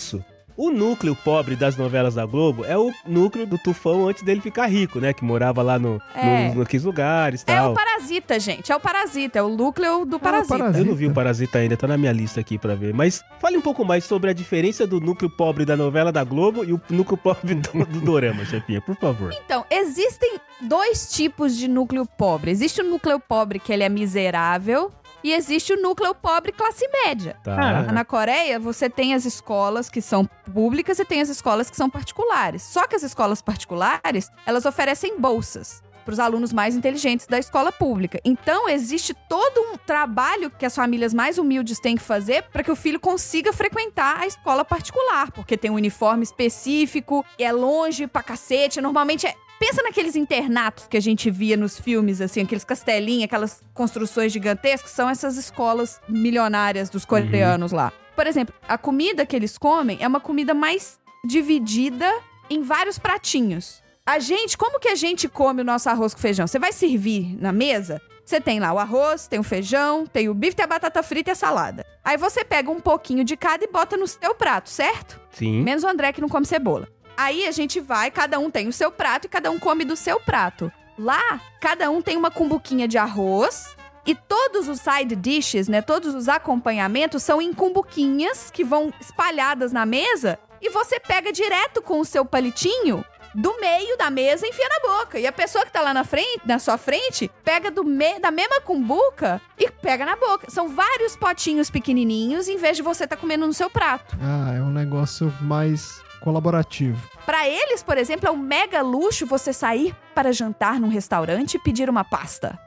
O núcleo pobre das novelas da Globo é o núcleo do Tufão antes dele ficar rico, né? Que morava lá no, É. no, naqueles lugares e É tal. o parasita, gente. É o parasita, é o núcleo do parasita. parasita. Eu não vi o Parasita ainda, tá na minha lista aqui pra ver. Mas fale um pouco mais sobre a diferença do núcleo pobre da novela da Globo e o núcleo pobre do, do Dorama, chefinha, por favor. Então, existem dois tipos de núcleo pobre. Existe o núcleo pobre que ele é miserável e existe o núcleo pobre classe média. Tá. Na Coreia, você tem as escolas que são públicas e tem as escolas que são particulares. Só que as escolas particulares, elas oferecem bolsas para os alunos mais inteligentes da escola pública. Então, existe todo um trabalho que as famílias mais humildes têm que fazer para que o filho consiga frequentar a escola particular, porque tem um uniforme específico, é longe pra cacete, normalmente é Pensa naqueles internatos que a gente via nos filmes, assim, aqueles castelinhos, aquelas construções gigantescas, são essas escolas milionárias dos coreanos lá. Por exemplo, a comida que eles comem é uma comida mais dividida em vários pratinhos. A gente, como que a gente come o nosso arroz com feijão? Você vai servir na mesa? Você tem lá o arroz, tem o feijão, tem o bife, tem a batata frita e a salada. Aí você pega um pouquinho de cada e bota no seu prato, certo? Sim. Menos o André que não come cebola. Aí a gente vai, cada um tem o seu prato e cada um come do seu prato. Lá, cada um tem uma cumbuquinha de arroz e todos os side dishes, né, todos os acompanhamentos são em cumbuquinhas que vão espalhadas na mesa e você pega direto com o seu palitinho do meio da mesa e enfia na boca. E a pessoa que tá lá na frente, na sua frente, pega do me da mesma cumbuca e pega na boca. São vários potinhos pequenininhos em vez de você tá comendo no seu prato. Ah, é um negócio mais colaborativo. Pra eles, por exemplo, é um mega luxo você sair para jantar num restaurante e pedir uma pasta.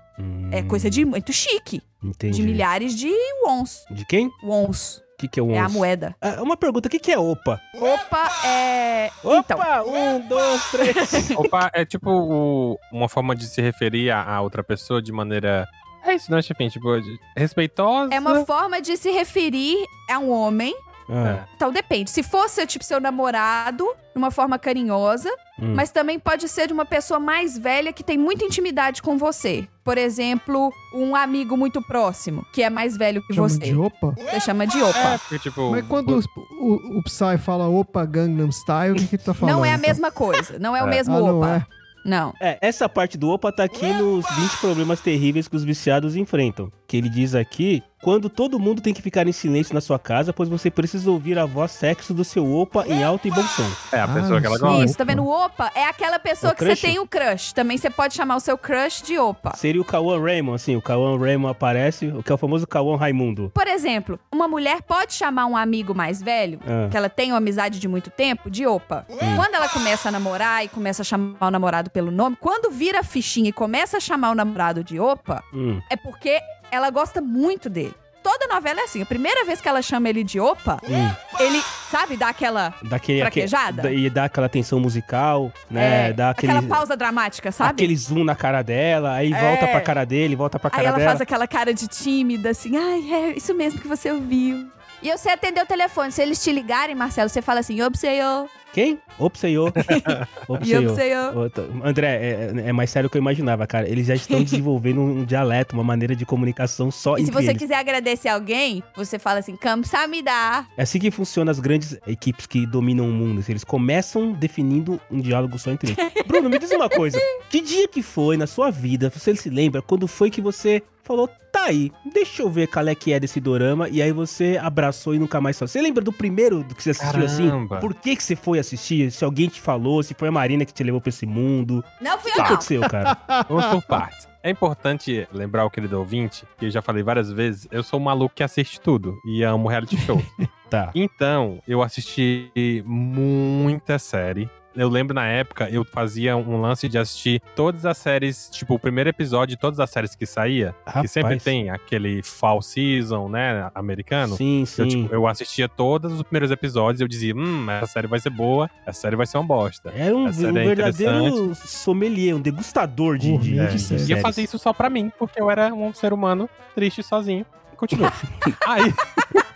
É coisa de muito chique. Hum, Entendi. De milhares de wons. De quem? Wons. O que, que é o É a moeda. Ah, uma pergunta, o que, que é OPA? Opa, é. Então, Opa! Um, dois, três. Opa, é tipo o- uma forma de se referir a, a outra pessoa de maneira. É isso, né, chefinho? Tipo, de- respeitosa. é uma forma de se referir a um homem. Ah, Então depende. Se fosse, tipo, seu namorado, de uma forma carinhosa, hum. mas também pode ser de uma pessoa mais velha que tem muita intimidade com você. Por exemplo, um amigo muito próximo, que é mais velho que Chama você. de opa. Você chama de opa. É, porque, tipo. Mas quando o, o, o Psy fala opa Gangnam Style, o que que tu tá falando? Não é a então? mesma coisa. Não é o É. mesmo Ah, não opa. é? Não. É, essa parte do OPA tá aqui nos 20 problemas terríveis que os viciados enfrentam. Que ele diz aqui, quando todo mundo tem que ficar em silêncio na sua casa, pois você precisa ouvir a voz sexo do seu OPA em alto e bom som. É a Ah, pessoa que ela gosta. Isso, tá vendo? O opa é aquela pessoa O que crush? você tem o crush. Também você pode chamar o seu crush de opa. Seria o Cauã Raymond, assim, o Cauã Raymond aparece, o que é o famoso Cauã Raimundo. Por exemplo, uma mulher pode chamar um amigo mais velho, Ah. que ela tem uma amizade de muito tempo, de opa. Quando ela começa a namorar e começa a chamar o namorado pelo nome, quando vira a fichinha e começa a chamar o namorado de opa, Hum. é porque ela gosta muito dele. Toda novela é assim. A primeira vez que ela chama ele de opa, Hum. ele, sabe, dá aquela. Daquele, Fraquejada? aque- e dá aquela tensão musical, né? é, dá aquele, Aquela pausa dramática, sabe? aquele zoom na cara dela, aí É. volta pra cara dele, volta pra Aí cara ela dela. faz aquela cara de tímida, assim, ai, é isso mesmo que você ouviu. E você atendeu o telefone. Se eles te ligarem, Marcelo, você fala assim, obseio, Quem? Opseio. e t- André, é, é mais sério do que eu imaginava, cara. Eles já estão desenvolvendo um dialeto, uma maneira de comunicação só E se entre você eles. quiser agradecer alguém, você fala assim, kamsamida. É assim que funcionam as grandes equipes que dominam o mundo. Eles começam definindo um diálogo só entre eles. Bruno, me diz uma coisa. Que dia que foi na sua vida, você se lembra, quando foi que você falou, tá aí, deixa eu ver qual é que é desse dorama, e aí você abraçou e nunca mais saiu. Você lembra do primeiro que você assistiu Caramba. assim? Por que que você foi assistir? Se alguém te falou, se foi a Marina que te levou pra esse mundo. Não fui O que eu, não. aconteceu, cara? Vamos por partes. É importante lembrar o querido ouvinte, que eu já falei várias vezes, eu sou um maluco que assiste tudo e amo reality show. Tá. Então, eu assisti muita série. Eu lembro na época, eu fazia um lance de assistir todas as séries, tipo, o primeiro episódio de todas as séries que saía, que Rapaz. sempre tem aquele fall season, né, americano. Sim, Eu, sim. tipo, eu assistia todos os primeiros episódios e eu dizia, hum, essa série vai ser boa, essa série vai ser uma bosta. Era um, um é verdadeiro sommelier, um degustador de, de, Gourmet de. E eu fazia isso só pra mim, porque eu era um ser humano triste sozinho. Continua. Aí,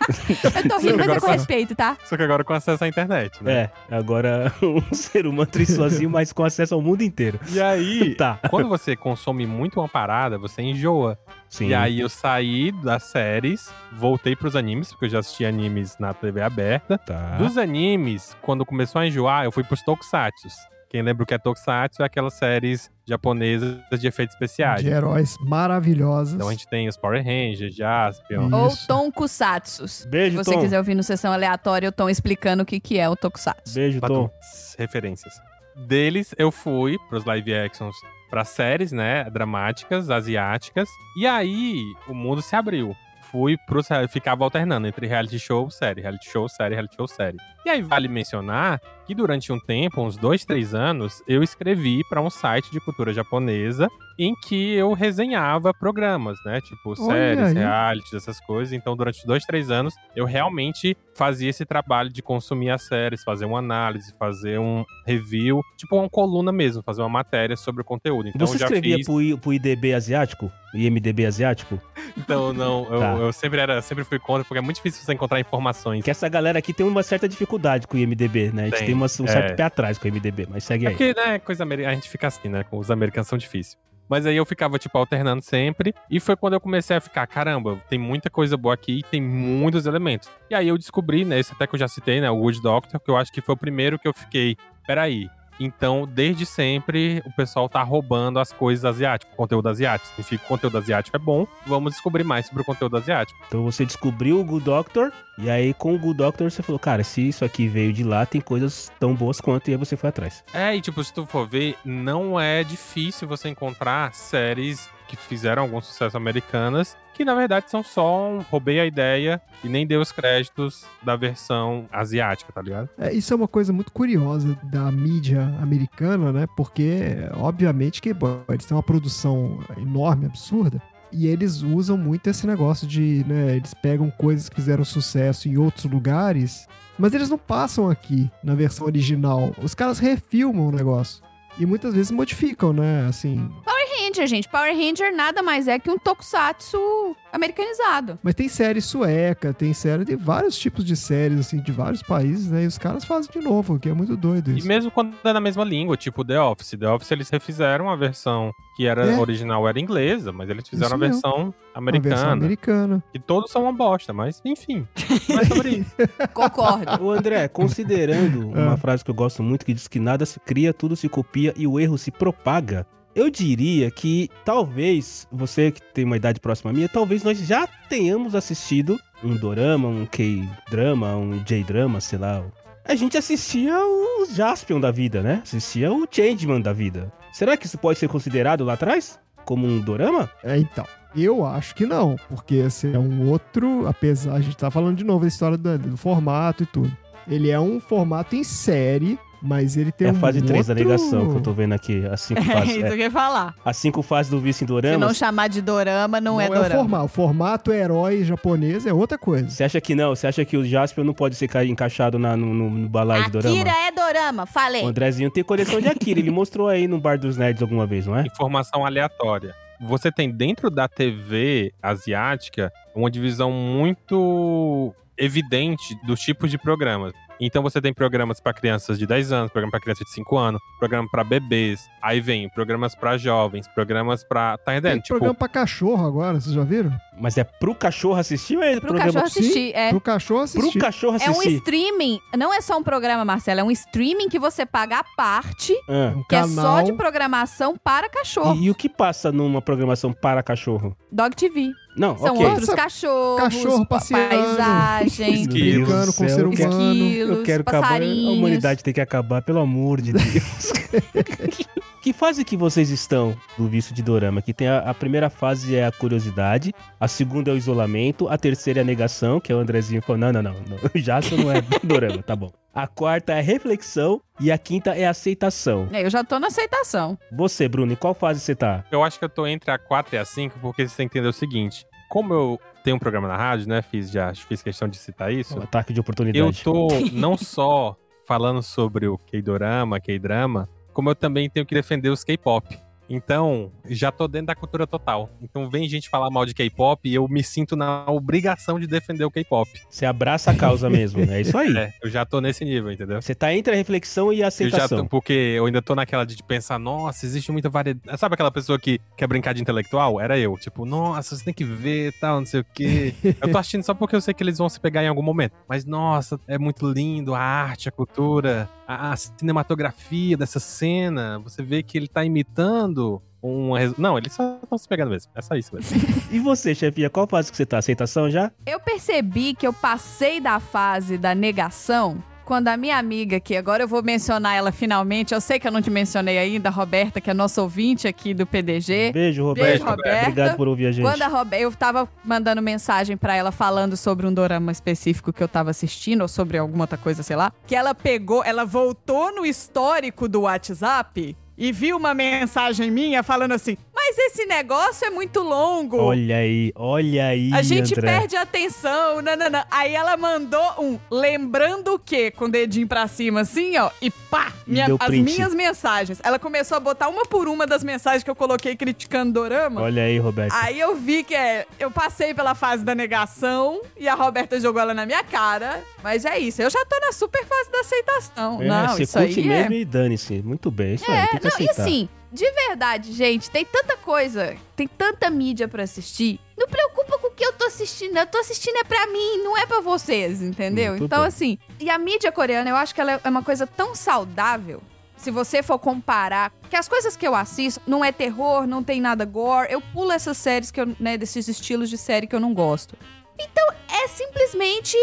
Eu tô rindo, mas é com respeito, tá? só que agora com acesso à internet, né? É, agora um ser humano triste sozinho, mas com acesso ao mundo inteiro. E aí, Tá. quando você consome muito uma parada, você enjoa. Sim. E aí eu saí das séries, voltei pros animes, porque eu já assisti animes na TV aberta. Tá. Dos animes, quando começou a enjoar, eu fui pros tokusatsu. Quem lembra o que é tokusatsu é aquelas séries japonesas de efeitos especiais. De heróis maravilhosos. Então a gente tem os Power Rangers, Jaspion. Isso. Ou Tonkusatsus. Beijo, Se você Tom. quiser ouvir no sessão aleatória, o Tom explicando o que, que é o Tokusatsu. Beijo, Tom. Batuts, referências. Deles, eu fui pros live actions, pra séries, né, dramáticas, asiáticas. E aí, o mundo se abriu. Fui pros... Ficava alternando entre reality show, série, reality show, série, reality show, série. E aí, vale mencionar que durante um tempo, uns dois, três anos, eu escrevi pra um site de cultura japonesa em que eu resenhava programas, né? Tipo, Olha séries, aí. realities, essas coisas. Então, durante dois, três anos, eu realmente fazia esse trabalho de consumir as séries, fazer uma análise, fazer um review, tipo uma coluna mesmo, fazer uma matéria sobre o conteúdo. Então, Você escrevia fiz. pro, I- pro IDB asiático? IMDB asiático? Então, não, eu, Tá. eu sempre era, sempre fui contra, porque é muito difícil você encontrar informações. Que essa galera aqui tem uma certa dificuldade com o IMDB, né? A gente tem, Tem, uma- um é. certo pé atrás com o IMDB, mas segue É aí. porque, né, coisa a gente fica assim, né? Os americanos são difíceis. Mas aí eu ficava, tipo, alternando sempre. E foi quando eu comecei a ficar, caramba, tem muita coisa boa aqui, tem muitos elementos. E aí eu descobri, né, esse até que eu já citei, né, o Good Doctor, que eu acho que foi o primeiro que eu fiquei, peraí. Então, desde sempre, o pessoal tá roubando as coisas asiáticas, o conteúdo asiático. Significa que o conteúdo asiático é bom, vamos descobrir mais sobre o conteúdo asiático. Então você descobriu o Good Doctor, e aí com o Good Doctor você falou, cara, se isso aqui veio de lá, tem coisas tão boas quanto, e aí você foi atrás. É, e tipo, se tu for ver, não é difícil você encontrar séries que fizeram algum sucesso americanas, que na verdade são só um roubei a ideia e nem dei os créditos da versão asiática, tá ligado? É, isso é uma coisa muito curiosa da mídia americana, né? Porque, obviamente, que bom, eles têm uma produção enorme, absurda. E eles usam muito esse negócio de, né? Eles pegam coisas que fizeram sucesso em outros lugares, mas eles não passam aqui na versão original. Os caras refilmam o negócio. E muitas vezes modificam, né? Assim. Power Ranger, gente. Power Ranger nada mais é que um Tokusatsu americanizado. Mas tem série sueca, tem série, tem vários tipos de séries, assim, de vários países, né? E os caras fazem de novo, o que é muito doido E isso. mesmo quando é na mesma língua, tipo The Office. The Office eles refizeram a versão que era É. original, era inglesa, mas eles fizeram Isso a mesmo. versão Uma versão americana. americana. E todos são uma bosta, mas enfim. Não é sobre isso. Concordo. Ô André, considerando É. uma frase que eu gosto muito que diz que nada se cria, tudo se copia e o erro se propaga, eu diria que talvez, você que tem uma idade próxima à minha, talvez nós já tenhamos assistido um dorama, um K-drama, um J-drama, sei lá. A gente assistia o Jaspion da vida, né? Assistia o Changeman da vida. Será que isso pode ser considerado lá atrás? Como um dorama? É, então. Eu acho que não, porque esse é um outro, apesar, a gente tá falando de novo da história do, do formato e tudo. Ele é um formato em série, mas ele tem é a um fase 3 da outro- negação que eu tô vendo aqui. As cinco É fases. isso é. que eu ia falar. As cinco fases do vice em Se não dorama. chamar de dorama, não, Não, é é, o dorama. formato. O formato herói japonês é outra coisa. Você acha que não? Você acha que o Jaspion não pode ser ca- encaixado na, no, no, no balaio de dorama? Akira é dorama, falei. O Andrezinho tem coleção de Akira. Ele mostrou aí no Bar dos Nerds alguma vez, não é? Informação aleatória. Você tem dentro da TV asiática uma divisão muito evidente dos tipos de programas. Então você tem programas para crianças de 10 anos, programa para crianças de 5 anos, programa para bebês, aí vem programas para jovens, programas para tá entendendo? Tem programa pra cachorro agora, vocês já viram? Mas é pro cachorro assistir ou é Pro programa cachorro assistir. É, Pro cachorro pro assistir. cachorro é um assistir? streaming. Não é só um programa, Marcelo. É um streaming que você paga à parte, Ah. Um que é canal. só de programação para cachorro. E, e o que passa numa programação para cachorro? Dog TV. Não, São ok. outros cachorros, cachorro pa- passeando. Deus Brincando do com o ser eu quero- humano. esquilos, Eu quero acabar. A passarinhos. humanidade tem que acabar, pelo amor de Deus. que fase que vocês estão do visto de Dorama? Que tem a, a primeira fase é a curiosidade, a segunda é o isolamento, a terceira é a negação, que é o Andrezinho falou: não, não, não, não. Já isso não é Dorama, tá bom. A quarta é a reflexão e a quinta é a aceitação. É, Eu já tô na aceitação. Você, Bruno, em qual fase você tá? Eu acho que eu tô entre a 4 e a 5, porque você tem que entender o seguinte. Como eu tenho um programa na rádio, né? Fiz já fiz questão de citar isso. O ataque de Eu oportunidade. tô não só falando sobre o K-dorama, K-drama, como eu também tenho que defender os K-pop. Então, já tô dentro da cultura total. Então, vem gente falar mal de K-pop e eu me sinto na obrigação de defender o K-pop. Você abraça a causa mesmo. É isso aí. É, eu já tô nesse nível, entendeu? Você tá entre a reflexão e a Eu aceitação. tô, porque eu ainda tô naquela de pensar, nossa, existe muita variedade. Sabe aquela pessoa que quer brincar de intelectual? Era eu. Tipo, nossa, você tem que ver, tal, não sei o quê. eu tô assistindo só porque eu sei que eles vão se pegar em algum momento. Mas, nossa, é muito lindo a arte, a cultura, a, a cinematografia dessa cena. Você vê que ele tá imitando uma. res- Não, eles só estão se pegando mesmo. É só isso mesmo. E você, chefia, qual fase que você tá? Aceitação já? Eu percebi que eu passei da fase da negação quando a minha amiga, que agora eu vou mencionar ela finalmente, eu sei que eu não te mencionei ainda, a Roberta, que é nossa ouvinte aqui do PDG. Beijo, Roberto. Beijo, Roberta. Obrigado por ouvir a gente. Quando a Roberta, eu tava mandando mensagem pra ela falando sobre um dorama específico que eu tava assistindo, ou sobre alguma outra coisa, sei lá, que ela pegou, ela voltou no histórico do WhatsApp e viu uma mensagem minha falando assim: Mas esse negócio é muito longo. Olha aí, olha aí, A gente André. perde a atenção, nananã. Aí ela mandou um lembrando o quê? Com o dedinho pra cima, assim, ó, e pá! E minha- as print. minhas mensagens. Ela começou a botar uma por uma das mensagens que eu coloquei criticando Dorama. Olha aí, Roberto. Aí eu vi que é, eu passei pela fase da negação e a Roberta jogou ela na minha cara. Mas é isso, eu já tô na super fase da aceitação. É, não, você isso aí curte é... mesmo e dane-se. Muito bem, isso aí, É, tem que não, e aceitar. assim, de verdade, gente, tem tanta coisa, tem tanta mídia pra assistir. Não preocupa com o que eu tô assistindo, eu tô assistindo é pra mim, não é pra vocês, entendeu? Muito então, bem. assim, e a mídia coreana, eu acho que ela é uma coisa tão saudável. Se você for comparar, que as coisas que eu assisto não é terror, não tem nada gore, eu pulo essas séries que eu, né, desses estilos de série que eu não gosto. Então, é simplesmente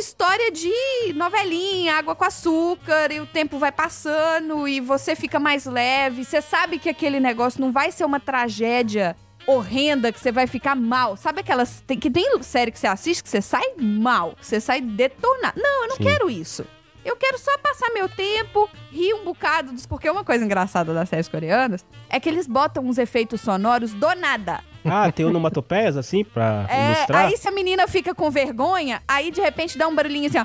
história de novelinha, água com açúcar, e o tempo vai passando e você fica mais leve. Você sabe que aquele negócio não vai ser uma tragédia horrenda que você vai ficar mal. Sabe aquelas. Tem, que tem série que você assiste que você sai mal, que você sai detonado. Não, eu não Sim. quero isso. Eu quero só passar meu tempo, rir um bocado dos. Porque uma coisa engraçada das séries coreanas é que eles botam uns efeitos sonoros do nada. Ah, tem onomatopeias assim pra É, ilustrar? aí se a menina fica com vergonha, aí de repente dá um barulhinho assim, ó.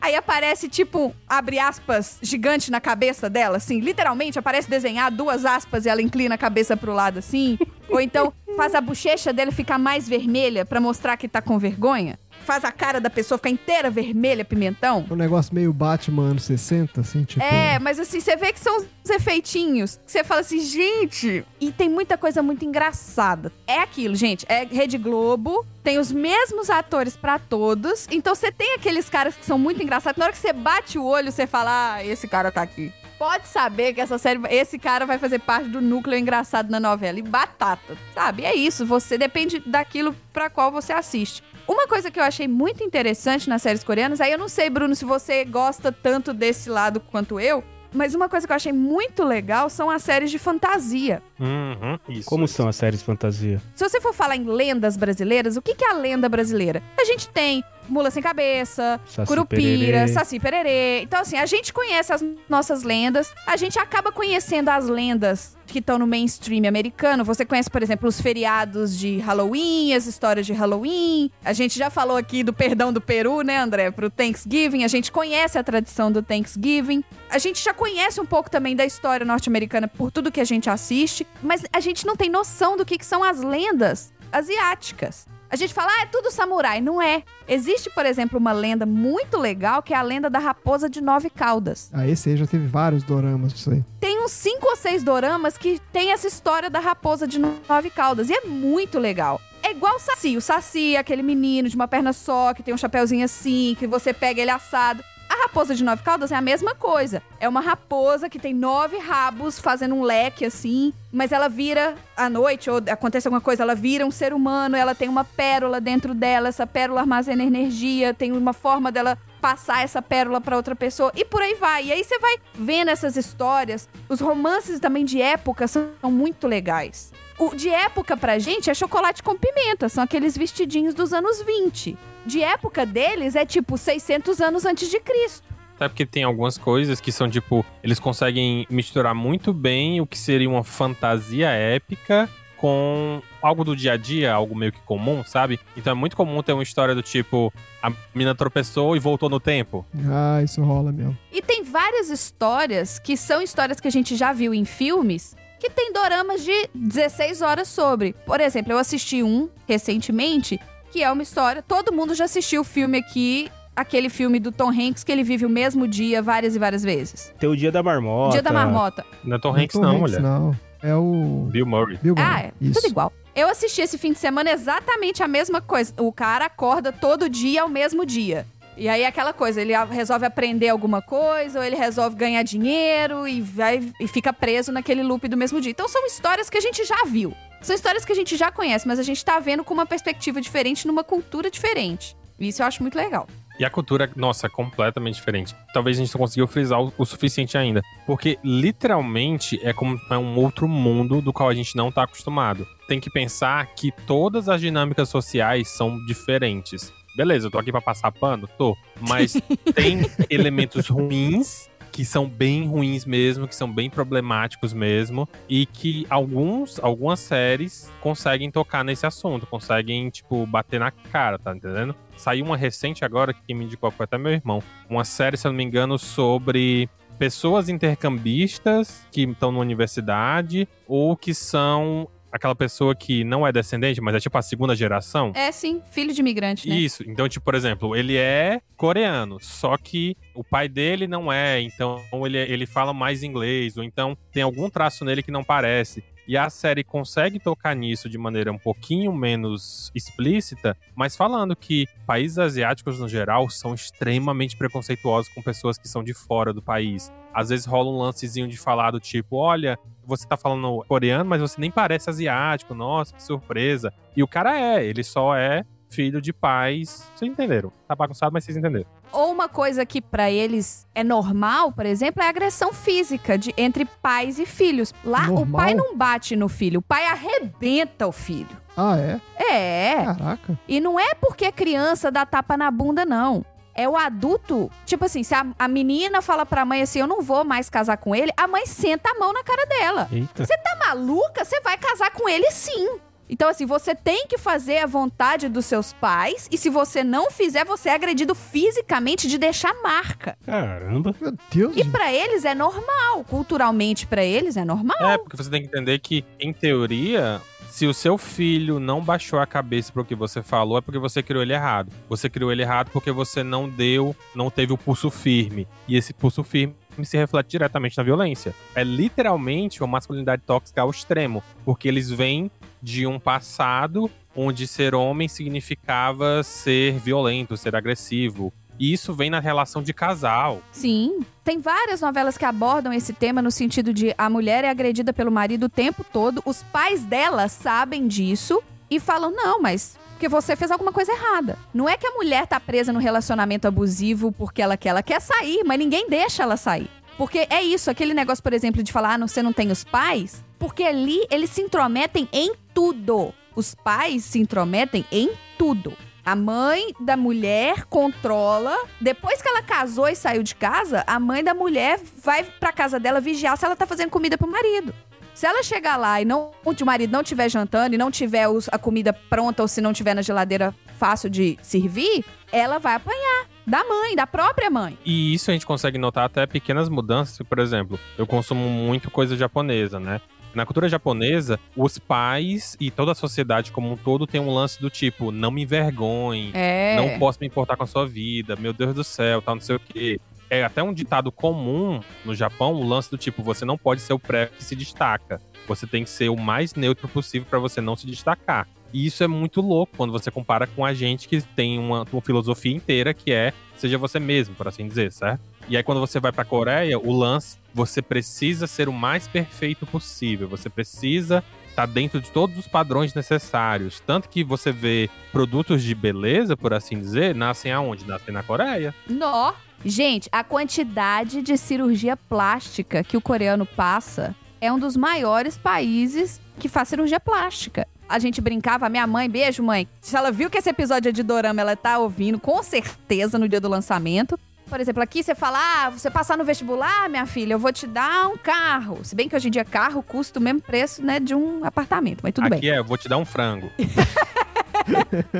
Aí aparece, tipo, abre aspas, gigante na cabeça dela, assim. Literalmente, aparece desenhar duas aspas e ela inclina a cabeça pro lado, assim. Ou então faz a bochecha dela ficar mais vermelha pra mostrar que tá com vergonha. Faz a cara da pessoa ficar inteira vermelha, pimentão. Um negócio meio Batman anos 60, assim, tipo. É, mas assim, você vê que são uns efeitinhos. Que você fala assim, gente. E tem muita coisa muito engraçada. É aquilo, gente. É Rede Globo. Tem os mesmos atores pra todos. Então você tem aqueles caras que são muito engraçados. Na hora que você bate o olho, você fala, ah, esse cara tá aqui. Pode saber que essa série, esse cara vai fazer parte do núcleo engraçado na novela. E batata, sabe? É isso. Você depende daquilo pra qual você assiste. Uma coisa que eu achei muito interessante nas séries coreanas, aí eu não sei, Bruno, se você gosta tanto desse lado quanto eu, mas uma coisa que eu achei muito legal são as séries de fantasia. Uhum, isso. Como são as séries de fantasia? Se você for falar em lendas brasileiras, o que que é a lenda brasileira? A gente tem Mula Sem Cabeça, Saci Curupira, Pererê. Saci Pererê. Então, assim, a gente conhece as nossas lendas, a gente acaba conhecendo as lendas que estão no mainstream americano. Você conhece, por exemplo, os feriados de Halloween, as histórias de Halloween. A gente já falou aqui do perdão do Peru, né, André? Pro Thanksgiving. A gente conhece a tradição do Thanksgiving. A gente já conhece um pouco também da história norte-americana por tudo que a gente assiste, mas a gente não tem noção do que, que são as lendas asiáticas. A gente fala, ah, é tudo samurai. Não é. Existe, por exemplo, uma lenda muito legal que é a lenda da raposa de nove caudas. Ah, esse aí já teve vários doramas disso aí. Tem uns cinco ou seis doramas que tem essa história da raposa de nove caudas. E é muito legal. É igual o Saci. O Saci é aquele menino de uma perna só, que tem um chapéuzinho assim, que você pega ele assado. A raposa de nove caudas é a mesma coisa. É uma raposa que tem nove rabos fazendo um leque assim, mas ela vira à noite, ou acontece alguma coisa, ela vira um ser humano, ela tem uma pérola dentro dela, essa pérola armazena energia, tem uma forma dela passar essa pérola para outra pessoa e por aí vai. E aí você vai vendo essas histórias. Os romances também de época são muito legais. O de época pra gente é chocolate com pimenta, são aqueles vestidinhos dos anos 20. De época deles é tipo 600 anos antes de Cristo. Até porque tem algumas coisas que são tipo, eles conseguem misturar muito bem o que seria uma fantasia épica com algo do dia a dia, algo meio que comum, sabe? Então é muito comum ter uma história do tipo, a mina tropeçou e voltou no tempo. Ah, isso rola mesmo. E tem várias histórias que são histórias que a gente já viu em filmes que tem doramas de 16 horas sobre. Por exemplo, eu assisti um recentemente que é uma história. Todo mundo já assistiu o filme aqui. Aquele filme do Tom Hanks que ele vive o mesmo dia várias e várias vezes. Tem o dia da marmota. Dia da marmota. Não é Tom é Hanks não, Hanks, mulher. Não, é o Bill Murray. Bill Ah, Murray. é. Isso. Tudo igual. Eu assisti esse fim de semana exatamente a mesma coisa. O cara acorda todo dia ao mesmo dia. E aí aquela coisa, ele resolve aprender alguma coisa, ou ele resolve ganhar dinheiro e vai e fica preso naquele loop do mesmo dia. Então são histórias que a gente já viu. São histórias que a gente já conhece, mas a gente tá vendo com uma perspectiva diferente, numa cultura diferente. Isso eu acho muito legal. E a cultura, nossa, é completamente diferente. Talvez a gente não conseguiu frisar o, o suficiente ainda. Porque literalmente é como é um outro mundo do qual a gente não tá acostumado. Tem que pensar que todas as dinâmicas sociais são diferentes. Beleza, eu tô aqui pra passar pano? Tô. Mas tem elementos ruins que são bem ruins mesmo, que são bem problemáticos mesmo, e que alguns, algumas séries conseguem tocar nesse assunto, conseguem, tipo, bater na cara, tá entendendo? Saiu uma recente agora, que me indicou foi até meu irmão, uma série, se eu não me engano, sobre pessoas intercambistas que estão na universidade ou que são aquela pessoa que não é descendente, mas é tipo a segunda geração. É sim, filho de imigrante, né? Isso. Então, tipo, por exemplo, ele é coreano, só que o pai dele não é, então ele, ele fala mais inglês, ou então tem algum traço nele que não parece. E a série consegue tocar nisso de maneira um pouquinho menos explícita, mas falando que países asiáticos, no geral, são extremamente preconceituosos com pessoas que são de fora do país. Às vezes rola um lancezinho de falar do tipo, olha, você tá falando coreano, mas você nem parece asiático, nossa, que surpresa. E o cara é, ele só é filho de pais. Vocês entenderam? Tá bagunçado, mas vocês entenderam. Ou uma coisa que pra eles é normal, por exemplo, é a agressão física de, entre pais e filhos. Lá, o Normal? pai não bate no filho, o pai arrebenta o filho. Ah, é? É. Caraca. E não é porque a criança dá tapa na bunda, não. É o adulto. Tipo assim, se a, a menina fala pra mãe assim: eu não vou mais casar com ele, a mãe senta a mão na cara dela. Eita. Tá maluca? Você vai casar com ele sim. Então, assim, você tem que fazer a vontade dos seus pais, e se você não fizer, você é agredido fisicamente de deixar marca. Caramba. Meu Deus. E pra eles é normal. Culturalmente, pra eles é normal. É, porque você tem que entender que, em teoria, se o seu filho não baixou a cabeça pro que você falou, é porque você criou ele errado. Você criou ele errado porque você não deu, não teve o pulso firme. E esse pulso firme se reflete diretamente na violência. É literalmente uma masculinidade tóxica ao extremo, porque eles vêm de um passado onde ser homem significava ser violento, ser agressivo. E isso vem na relação de casal. Sim. Tem várias novelas que abordam esse tema no sentido de a mulher é agredida pelo marido o tempo todo, os pais dela sabem disso e falam: não, mas. Porque você fez alguma coisa errada. Não é que a mulher tá presa no relacionamento abusivo porque ela quer, ela quer sair, mas ninguém deixa ela sair. Porque é isso, aquele negócio, por exemplo, de falar, ah, não, você não tem os pais, porque ali eles se intrometem em tudo. Os pais se intrometem em tudo. A mãe da mulher controla. Depois que ela casou e saiu de casa, a mãe da mulher vai pra casa dela vigiar se ela tá fazendo comida pro marido. Se ela chegar lá e não, o marido não estiver jantando e não tiver os- a comida pronta ou se não tiver na geladeira fácil de servir, ela vai apanhar da mãe, da própria mãe. E isso a gente consegue notar até pequenas mudanças. Por exemplo, eu consumo muito coisa japonesa, né? Na cultura japonesa, os pais e toda a sociedade como um todo tem um lance do tipo, não me envergonhe, É. não posso me importar com a sua vida, meu Deus do céu, tal, não sei o quê. É até um ditado comum no Japão, o lance do tipo, você não pode ser o pré que se destaca. Você tem que ser o mais neutro possível para você não se destacar. E isso é muito louco quando você compara com a gente que tem uma, uma filosofia inteira que é seja você mesmo, por assim dizer, certo? E aí quando você vai pra Coreia, o lance, você precisa ser o mais perfeito possível. Você precisa estar dentro de todos os padrões necessários. Tanto que você vê produtos de beleza, por assim dizer, nascem aonde? Nascem na Coreia. Nó. Gente, a quantidade de cirurgia plástica que o coreano passa é um dos maiores países que faz cirurgia plástica. A gente brincava, minha mãe, beijo mãe, se ela viu que esse episódio é de dorama, ela tá ouvindo com certeza no dia do lançamento. Por exemplo, aqui você fala, ah, você passar no vestibular, minha filha, eu vou te dar um carro. Se bem que hoje em dia carro custa o mesmo preço, né, de um apartamento, mas tudo Aqui bem. é, eu vou te dar um frango.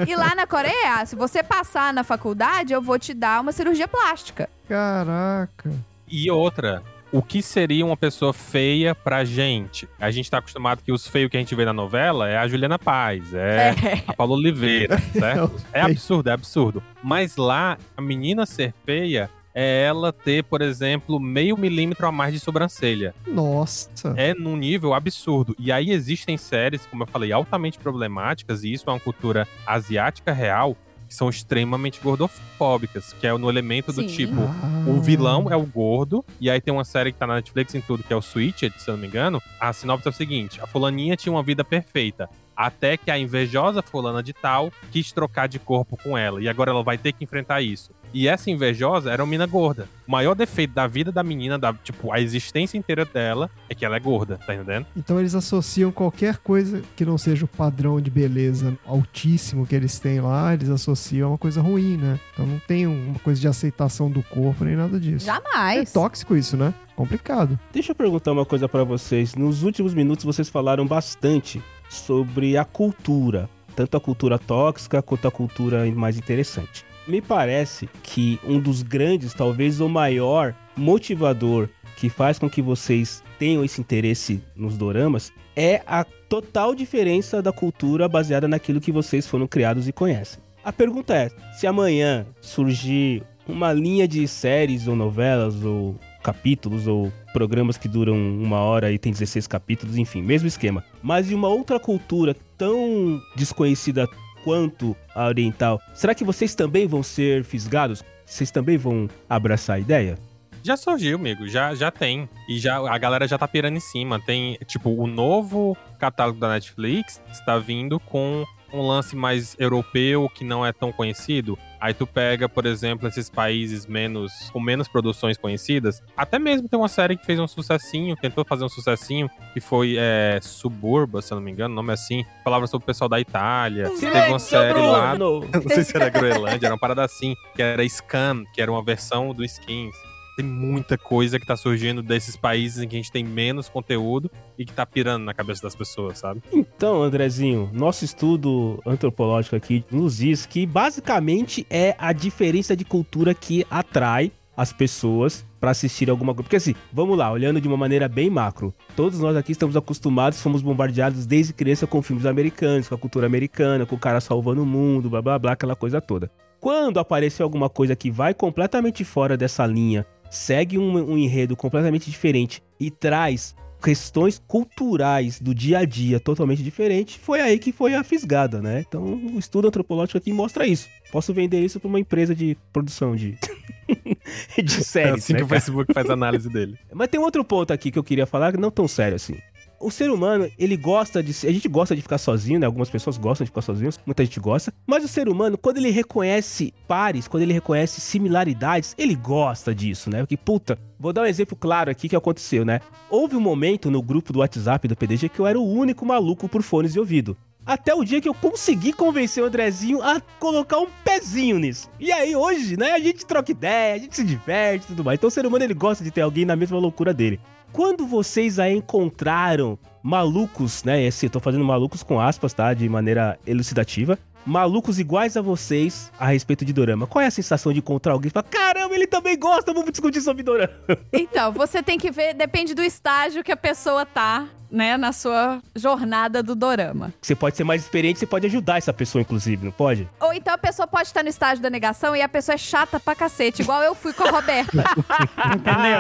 E lá na Coreia, se você passar na faculdade, eu vou te dar uma cirurgia plástica. Caraca. E outra, o que seria uma pessoa feia pra gente? A gente tá acostumado que os feios que a gente vê na novela é a Juliana Paz, é, a Paula Oliveira, certo? É absurdo, é absurdo. Mas lá, a menina ser feia é ela ter, por exemplo, meio milímetro a mais de sobrancelha. Nossa. É num nível absurdo. E aí existem séries, como eu falei, altamente problemáticas, e isso é uma cultura asiática real, que são extremamente gordofóbicas, que é no elemento do Sim. tipo, Ah. o vilão é o gordo, e aí tem uma série que tá na Netflix em tudo, que é o Switched, se eu não me engano. A sinopse é o seguinte: a fulaninha tinha uma vida perfeita. Até que a invejosa fulana de tal quis trocar de corpo com ela. E agora ela vai ter que enfrentar isso. E essa invejosa era uma mina gorda. O maior defeito da vida da menina, da, tipo, a existência inteira dela, é que ela é gorda, tá entendendo? Então eles associam qualquer coisa que não seja o padrão de beleza altíssimo que eles têm lá, eles associam a uma coisa ruim, né? Então não tem uma coisa de aceitação do corpo nem nada disso. É Jamais. tóxico isso, né? Complicado. Deixa eu perguntar uma coisa pra vocês. Nos últimos minutos vocês falaram bastante sobre a cultura, tanto a cultura tóxica quanto a cultura mais interessante. Me parece que um dos grandes, talvez o maior motivador que faz com que vocês tenham esse interesse nos doramas é a total diferença da cultura baseada naquilo que vocês foram criados e conhecem. A pergunta é: se amanhã surgir uma linha de séries ou novelas ou capítulos ou programas que duram uma hora e tem 16 capítulos, enfim, mesmo esquema. Mas de uma outra cultura tão desconhecida quanto a oriental, será que vocês também vão ser fisgados? Vocês também vão abraçar a ideia? Já surgiu, amigo, já, já tem. E já a galera já tá pirando em cima. Tem, tipo, o novo catálogo da Netflix está vindo com um lance mais europeu que não é tão conhecido. Aí tu pega, por exemplo, esses países menos com menos produções conhecidas. Até mesmo tem uma série que fez um sucessinho, tentou fazer um sucessinho, que foi é, Suburba, se eu não me engano, o nome é assim. Falava sobre o pessoal da Itália. Teve uma série lá. Não sei se era Groenlândia, era uma parada assim, que era Scan, que era uma versão do Skins. Tem muita coisa que tá surgindo desses países em que a gente tem menos conteúdo e que tá pirando na cabeça das pessoas, sabe? Então, Andrezinho, nosso estudo antropológico aqui nos diz que basicamente é a diferença de cultura que atrai as pessoas para assistir alguma coisa. Porque assim, vamos lá, olhando de uma maneira bem macro. Todos nós aqui estamos acostumados, fomos bombardeados desde criança com filmes americanos, com a cultura americana, com o cara salvando o mundo, blá blá blá, aquela coisa toda. Quando aparecer alguma coisa que vai completamente fora dessa linha, segue um, um enredo completamente diferente e traz questões culturais do dia a dia totalmente diferentes, foi aí que foi a fisgada, né? Então, o estudo antropológico aqui mostra isso. Posso vender isso para uma empresa de produção de, de É séries, assim né, que o? Facebook faz a análise dele. Mas tem um outro ponto aqui que eu queria falar, que não tão sério assim. O ser humano, ele gosta de. A gente gosta de ficar sozinho, né? Algumas pessoas gostam de ficar sozinhos, muita gente gosta. Mas o ser humano, quando ele reconhece pares, quando ele reconhece similaridades, ele gosta disso, né? Porque, puta, vou dar um exemplo claro aqui que aconteceu, né? Houve um momento no grupo do WhatsApp do PDG que eu era o único maluco por fones de ouvido. Até o dia que eu consegui convencer o Andrezinho a colocar um pezinho nisso. E aí, hoje, né, a gente troca ideia, a gente se diverte e tudo mais. Então o ser humano ele gosta de ter alguém na mesma loucura dele. Quando vocês aí encontraram malucos, né? Esse, eu tô fazendo malucos com aspas, tá? De maneira elucidativa. Malucos iguais a vocês a respeito de Dorama. Qual é a sensação de encontrar alguém e falar: caramba, ele também gosta, vamos discutir sobre Dorama? Então, você tem que ver, depende do estágio que a pessoa tá né, na sua jornada do dorama. Você pode ser mais experiente, você pode ajudar essa pessoa, inclusive, não pode? Ou então a pessoa pode estar no estágio da negação e a pessoa é chata pra cacete, igual eu fui com a Roberta. Entendeu?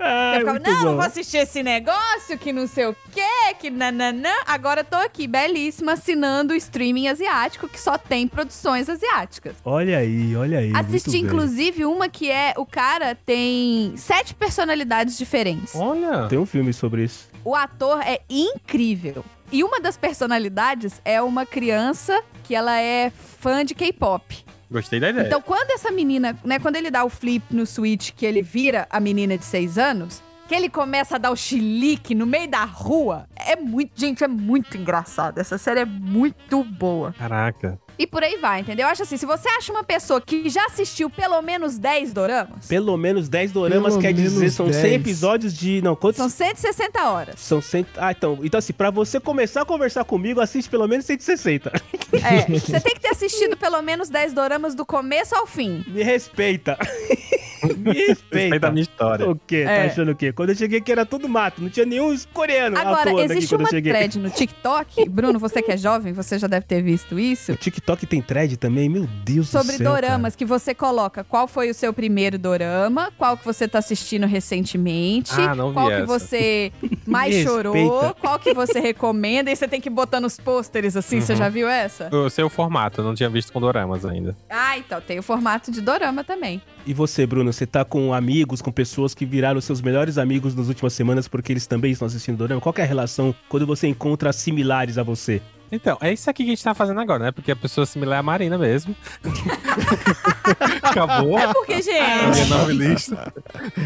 Ah, Eu ficava, muito não, não bom. vou assistir esse negócio, que não sei o quê, que nananã. Agora eu tô aqui, belíssima, assinando o streaming asiático, que só tem produções asiáticas. Olha aí, olha aí. Assisti, muito bem. inclusive, uma que é... O cara tem sete personalidades diferentes. Olha. Tem um filme sobre isso. O ator é incrível. E uma das personalidades é uma criança que ela é fã de K-pop. Gostei da ideia. Então, quando essa menina, né, quando ele dá o flip no Switch, que ele vira a menina de seis anos, que ele começa a dar o chilique no meio da rua, é muito, gente, é muito engraçado. Essa série é muito boa. Caraca. E por aí vai, entendeu? Eu acho assim, se você acha uma pessoa que já assistiu pelo menos 10 doramas, Pelo menos 10 doramas Pelo quer dizer, são 100 10. episódios de. Não, quantos? são 160 horas. São 100. Ah, então. Então, assim, pra você começar a conversar comigo, assiste pelo menos 160. É, você tem que ter assistido pelo menos 10 doramas do começo ao fim. Me respeita. Me Respeita respeita. a minha história. O quê? É. Tá achando o quê? Quando eu cheguei aqui era tudo mato, não tinha nenhum coreano Agora, existe uma eu cheguei. thread no TikTok, Bruno, você que é jovem, você já deve ter visto isso. O TikTok tem thread também? Meu Deus Sobre do céu. doramas, que você coloca qual foi o seu primeiro dorama, qual que você tá assistindo recentemente, Ah, não vi qual que essa. você mais chorou, qual que você recomenda, e você tem que botar nos pôsteres assim, você Uhum. já viu essa? Eu sei o formato, eu não tinha visto com doramas ainda. Ah, então, tem o formato de dorama também. Cara. E você, Bruno, você tá com amigos, com pessoas que viraram seus melhores amigos nas últimas semanas porque eles também estão assistindo dorama? Qual que é a relação quando você encontra similares a você? Então, é isso aqui que a gente tá fazendo agora, né? Porque a pessoa similar é a Marina mesmo. Acabou. É porque, A gente, minha nome lista.